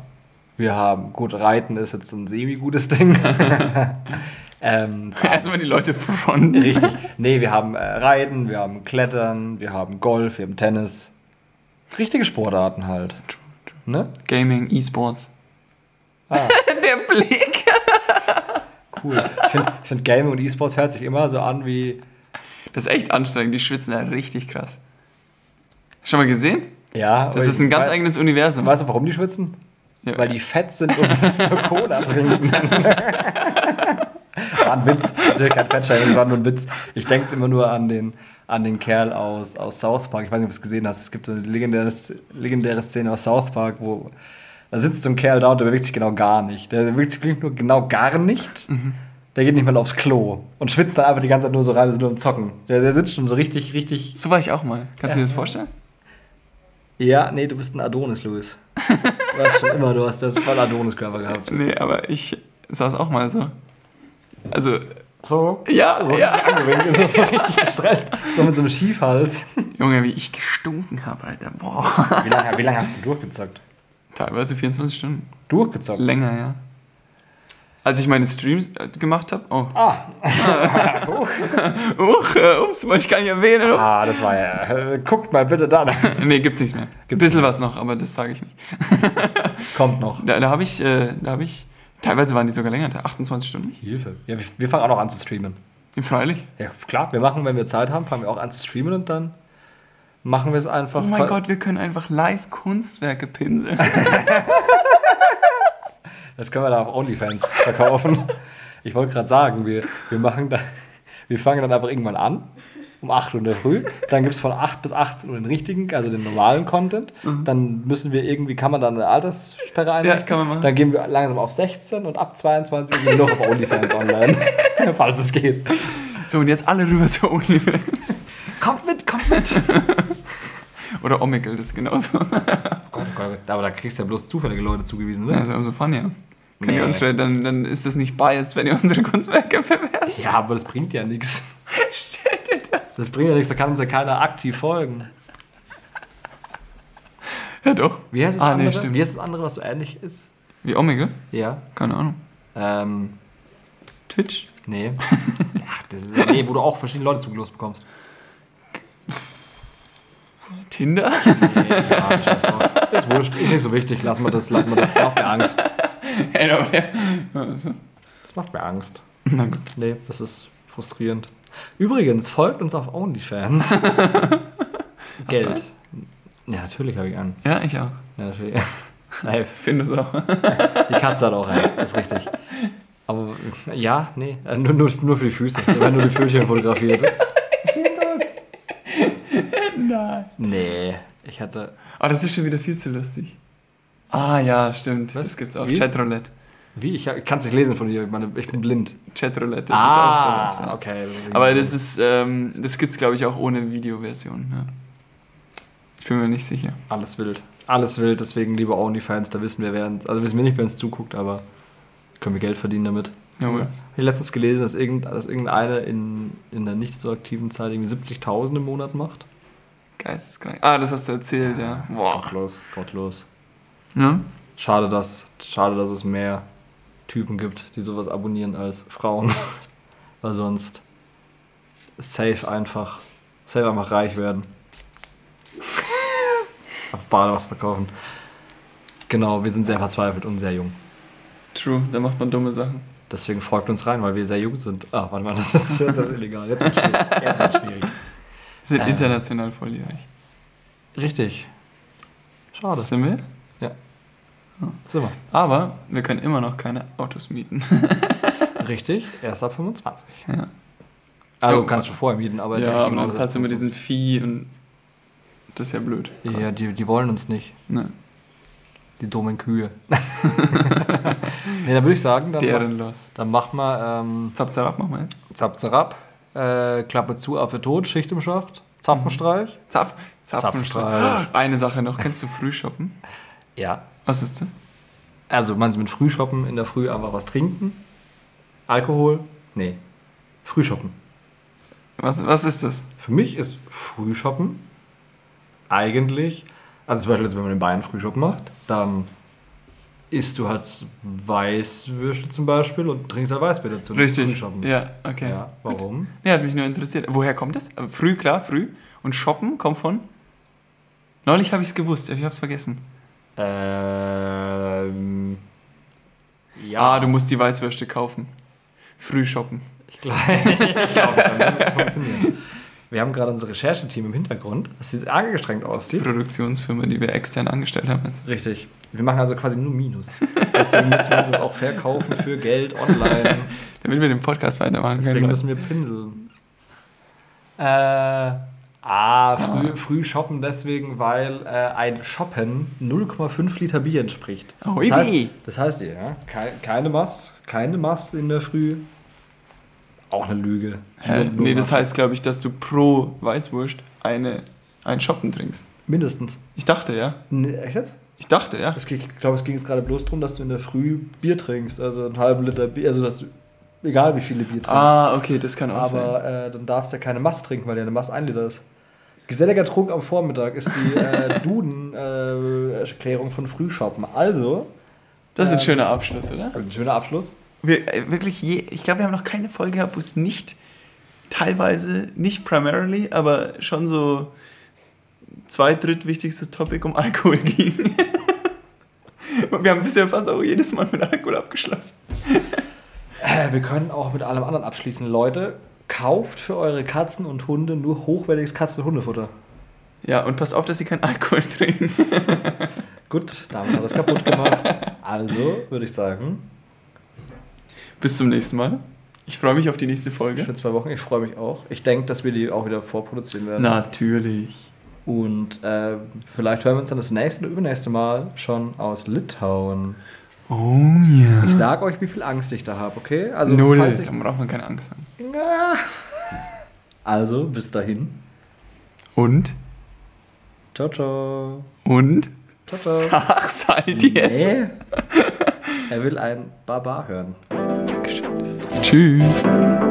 [SPEAKER 1] Wir haben, gut, Reiten ist jetzt ein semi-gutes Ding.
[SPEAKER 2] ähm, Erstmal die Leute fronten.
[SPEAKER 1] Richtig. Nee, wir haben äh, Reiten, wir haben Klettern, wir haben Golf, wir haben Tennis. Richtige Sportarten halt.
[SPEAKER 2] Ne? Gaming, E-Sports. Ah. Der Blick.
[SPEAKER 1] cool. Ich finde, find Gaming und E-Sports hört sich immer so an wie.
[SPEAKER 2] Das ist echt anstrengend, die schwitzen ja richtig krass. Schon mal gesehen?
[SPEAKER 1] Ja.
[SPEAKER 2] Das ist ein ganz weiß, eigenes Universum.
[SPEAKER 1] Weißt du, warum die schwitzen? Ja. Weil die fett sind und Cola trinken. war ein Witz. Natürlich kein Fettshaming, war nur ein Witz. Ich denke immer nur an den, an den Kerl aus, aus South Park. Ich weiß nicht, ob du es gesehen hast. Es gibt so eine legendäre, legendäre Szene aus South Park, wo da sitzt so ein Kerl da und der bewegt sich genau gar nicht. Der bewegt sich nur genau gar nicht. Mhm. Der geht nicht mal aufs Klo und schwitzt dann einfach die ganze Zeit nur so rein, ist nur im Zocken. Der, der sitzt schon so richtig, richtig.
[SPEAKER 2] So war ich auch mal. Kannst ja. du dir das vorstellen?
[SPEAKER 1] Ja, nee, du bist ein Adonis, Louis. Du hast schon immer, du hast das voll Adonis-Körper gehabt.
[SPEAKER 2] Nee, aber ich saß auch mal so. Also.
[SPEAKER 1] So?
[SPEAKER 2] Ja,
[SPEAKER 1] so
[SPEAKER 2] ja.
[SPEAKER 1] Angewinkt, so, so richtig gestresst, so mit so einem Schiefhals.
[SPEAKER 2] Junge, wie ich gestunken habe, Alter. Boah.
[SPEAKER 1] Wie lange, wie lange hast du durchgezockt?
[SPEAKER 2] Teilweise 24 Stunden.
[SPEAKER 1] Durchgezockt?
[SPEAKER 2] Länger, ja. Als ich meine Streams äh, gemacht habe. Oh.
[SPEAKER 1] Ah.
[SPEAKER 2] Huch. Huch, äh, ups, wollte ich gar nicht erwähnen. Ups.
[SPEAKER 1] Ah, das war ja. Äh, guckt mal bitte da.
[SPEAKER 2] nee, gibt's nicht mehr. Gibt's Ein bisschen was noch, aber das sage ich nicht.
[SPEAKER 1] Kommt noch.
[SPEAKER 2] Da, da habe ich, äh, da habe ich, teilweise waren die sogar länger, 28 Stunden.
[SPEAKER 1] Hilfe. Ja, wir, wir fangen auch noch an zu streamen.
[SPEAKER 2] Freilich?
[SPEAKER 1] Ja, klar. Wir machen, wenn wir Zeit haben, fangen wir auch an zu streamen und dann machen wir es einfach.
[SPEAKER 2] Oh mein Gott, wir können einfach live Kunstwerke pinseln.
[SPEAKER 1] das können wir da auf OnlyFans verkaufen. Ich wollte gerade sagen, wir, wir, machen da, wir fangen dann einfach irgendwann an, um 8 Uhr in der Früh. Dann gibt es von 8 bis 18 Uhr den richtigen, also den normalen Content. Mhm. Dann müssen wir irgendwie, kann man dann eine Alterssperre einrichten?
[SPEAKER 2] Ja, kann man machen.
[SPEAKER 1] Dann gehen wir langsam auf 16 und ab 22 Uhr gehen wir noch auf OnlyFans online, falls es geht.
[SPEAKER 2] So, und jetzt alle rüber zu OnlyFans.
[SPEAKER 1] Kommt mit, kommt mit.
[SPEAKER 2] Oder Omegle, das ist genauso.
[SPEAKER 1] Gott, Gott, Gott. Aber da kriegst du ja bloß zufällige Leute zugewiesen, ne?
[SPEAKER 2] Ja, also so fun, ja. Nee. Ihr unsere, dann, dann ist das nicht biased, wenn ihr unsere Kunstwerke bewertet.
[SPEAKER 1] Ja, aber das bringt ja nichts.
[SPEAKER 2] Stell dir das.
[SPEAKER 1] Das bringt ja nichts, da kann uns ja keiner aktiv folgen.
[SPEAKER 2] Ja, doch.
[SPEAKER 1] Wie heißt das ah, andere? Nee, stimmt. Wie heißt das andere, was so ähnlich ist?
[SPEAKER 2] Wie Omegle?
[SPEAKER 1] Ja.
[SPEAKER 2] Keine Ahnung.
[SPEAKER 1] Ähm.
[SPEAKER 2] Twitch?
[SPEAKER 1] Nee. Ach, das ist ja, nee, wo du auch verschiedene Leute zugelost bekommst.
[SPEAKER 2] Tinder?
[SPEAKER 1] Nee, ja, scheiß drauf. Ist wurscht, ist nicht so wichtig. Lass mal das, lass mal das. Das macht mir Angst. Das macht mir Angst.
[SPEAKER 2] Na gut.
[SPEAKER 1] Nee, das ist frustrierend. Übrigens, folgt uns auf OnlyFans. Geld. Ja, natürlich habe ich an.
[SPEAKER 2] Ja, ich auch.
[SPEAKER 1] Ja, natürlich. Safe.
[SPEAKER 2] Finde es auch.
[SPEAKER 1] Die Katze hat auch einen, ist richtig. Aber ja, nee, nur, nur, nur für die Füße. Da werden nur die Pfötchen fotografiert.
[SPEAKER 2] Nein.
[SPEAKER 1] Nee, ich hatte.
[SPEAKER 2] Oh, das ist schon wieder viel zu lustig. Ah ja, stimmt. Was? Das gibt's auch. Wie? Chatroulette.
[SPEAKER 1] Wie? Ich kann es nicht lesen von dir, ich, meine, ich bin blind.
[SPEAKER 2] Chatroulette, das
[SPEAKER 1] ah,
[SPEAKER 2] ist auch sowas.
[SPEAKER 1] Ja. okay.
[SPEAKER 2] Das Aber das ist, ähm, das gibt's glaube ich auch ohne Videoversion. Ja. Ich bin mir nicht sicher.
[SPEAKER 1] Alles wild. Alles wild, deswegen liebe OnlyFans, da wissen wir, wer uns, also wissen wir nicht, wer uns zuguckt, aber können wir Geld verdienen damit.
[SPEAKER 2] Jawohl.
[SPEAKER 1] Ich habe letztens gelesen, dass, irgend, dass irgendeine in, in der nicht so aktiven Zeit irgendwie 70.000 im Monat macht.
[SPEAKER 2] Geisteskrank. Ah, das hast du erzählt, ja.
[SPEAKER 1] Boah. Gottlos, gottlos.
[SPEAKER 2] Ja?
[SPEAKER 1] Schade, dass, schade, dass es mehr Typen gibt, die sowas abonnieren als Frauen. Weil sonst safe einfach, safe einfach reich werden. Auf Bade was verkaufen. Genau, wir sind sehr verzweifelt und sehr jung.
[SPEAKER 2] True, da macht man dumme Sachen.
[SPEAKER 1] Deswegen folgt uns rein, weil wir sehr jung sind. Ah, warte mal, das ist, das ist illegal. Jetzt wird schwierig. Jetzt wird schwierig.
[SPEAKER 2] Sind äh, international volljährig.
[SPEAKER 1] Richtig. Schade.
[SPEAKER 2] Sind wir?
[SPEAKER 1] Ja.
[SPEAKER 2] Sind wir. Aber wir können immer noch keine Autos mieten.
[SPEAKER 1] Richtig, erst ab 25.
[SPEAKER 2] Ja.
[SPEAKER 1] Also kannst du vorher mieten, aber...
[SPEAKER 2] Ja, aber dann zahlst du immer diesen Vieh und das ist ja blöd.
[SPEAKER 1] Ja, die, die wollen uns nicht.
[SPEAKER 2] Ne.
[SPEAKER 1] Die dummen Kühe. nee, dann würde ich sagen... Dann
[SPEAKER 2] Deren los.
[SPEAKER 1] Dann mach mal... Ähm,
[SPEAKER 2] Zap, zarab, mach mal jetzt.
[SPEAKER 1] Zap, zarab. Äh, Klappe zu, Affe tot, Schicht im Schacht, Zapfenstreich.
[SPEAKER 2] Zapf, Zapfenstreich. Eine Sache noch, kennst du Frühshoppen?
[SPEAKER 1] Ja.
[SPEAKER 2] Was ist das?
[SPEAKER 1] Also meinst du mit Frühshoppen in der Früh einfach was trinken? Alkohol? Nee. Frühshoppen.
[SPEAKER 2] Was, was ist das?
[SPEAKER 1] Für mich ist Frühshoppen eigentlich, also zum Beispiel jetzt, wenn man in Bayern Frühshoppen macht, dann isst du halt Weißwürste zum Beispiel und trinkst halt Weißbier dazu.
[SPEAKER 2] Richtig. Ja, okay.
[SPEAKER 1] Ja, warum?
[SPEAKER 2] Nee, hat mich nur interessiert. Woher kommt das? Früh, klar, früh. Und Shoppen kommt von? Neulich habe ich es gewusst, ich habe es vergessen.
[SPEAKER 1] Ähm, ja.
[SPEAKER 2] Ah, du musst die Weißwürste kaufen. Früh shoppen.
[SPEAKER 1] Ich glaube, ich dann ist es funktioniert. Wir haben gerade unser Rechercheteam im Hintergrund, das sieht angestrengt
[SPEAKER 2] Die
[SPEAKER 1] aussieht.
[SPEAKER 2] Produktionsfirma, die wir extern angestellt haben.
[SPEAKER 1] Richtig. Wir machen also quasi nur Minus. Deswegen müssen wir uns jetzt auch verkaufen für Geld online.
[SPEAKER 2] Damit wir den Podcast weitermachen
[SPEAKER 1] Deswegen
[SPEAKER 2] können.
[SPEAKER 1] müssen wir pinseln. Äh, ah, früh, früh shoppen deswegen, weil äh, ein Shoppen 0,5 Liter Bier entspricht.
[SPEAKER 2] Oh,
[SPEAKER 1] Das heißt, das heißt ja, kei- keine Mass, keine Mass in der Früh. Auch eine Lüge.
[SPEAKER 2] Hä?
[SPEAKER 1] Nur- nur
[SPEAKER 2] Nee, das heißt, glaube ich, dass du pro Weißwurst eine, ein Shoppen trinkst.
[SPEAKER 1] Mindestens.
[SPEAKER 2] Ich dachte, ja.
[SPEAKER 1] Nee, echt jetzt?
[SPEAKER 2] Ich dachte, ja.
[SPEAKER 1] Es Ich glaube, es ging jetzt gerade bloß darum, dass du in der Früh Bier trinkst. Also einen halben Liter Bier. Also, dass du, egal wie viele Bier trinkst.
[SPEAKER 2] Ah, okay, das kann auch sein.
[SPEAKER 1] Aber äh, dann darfst du ja keine Mass trinken, weil ja eine Mass ein Liter ist. Geselliger Trunk am Vormittag ist die äh, Duden-Erklärung von Frühshoppen. Also,
[SPEAKER 2] Das ist ein
[SPEAKER 1] ähm,
[SPEAKER 2] schöner Abschluss, oder?
[SPEAKER 1] ein schöner Abschluss.
[SPEAKER 2] Wir, äh, wirklich, je, ich glaube, wir haben noch keine Folge gehabt, wo es nicht teilweise, nicht primarily, aber schon so zweit-, drittwichtigstes Topic um Alkohol ging. Und wir haben bisher fast auch jedes Mal mit Alkohol abgeschlossen.
[SPEAKER 1] Äh, wir können auch mit allem anderen abschließen. Leute, kauft für eure Katzen und Hunde nur hochwertiges Katzen- und Hundefutter.
[SPEAKER 2] Ja, und passt auf, dass sie keinen Alkohol trinken.
[SPEAKER 1] Gut, damit hat das kaputt gemacht. Also, würde ich sagen,
[SPEAKER 2] Bis zum nächsten Mal. Ich freue mich auf die nächste Folge.
[SPEAKER 1] für zwei Wochen. Ich freue mich auch. Ich denke, dass wir die auch wieder vorproduzieren werden.
[SPEAKER 2] Natürlich.
[SPEAKER 1] Und äh, vielleicht hören wir uns dann das nächste oder übernächste Mal schon aus Litauen.
[SPEAKER 2] Oh ja.
[SPEAKER 1] Ich sag euch, wie viel Angst ich da habe, okay? Also,
[SPEAKER 2] Null.
[SPEAKER 1] falls ich,
[SPEAKER 2] Da braucht man keine Angst haben.
[SPEAKER 1] Ja. also, bis dahin.
[SPEAKER 2] Und?
[SPEAKER 1] Ciao, ciao.
[SPEAKER 2] Und?
[SPEAKER 1] Ciao, ciao.
[SPEAKER 2] Sag's halt jetzt.
[SPEAKER 1] Nee. Er will ein Baba hören.
[SPEAKER 2] Tschüss.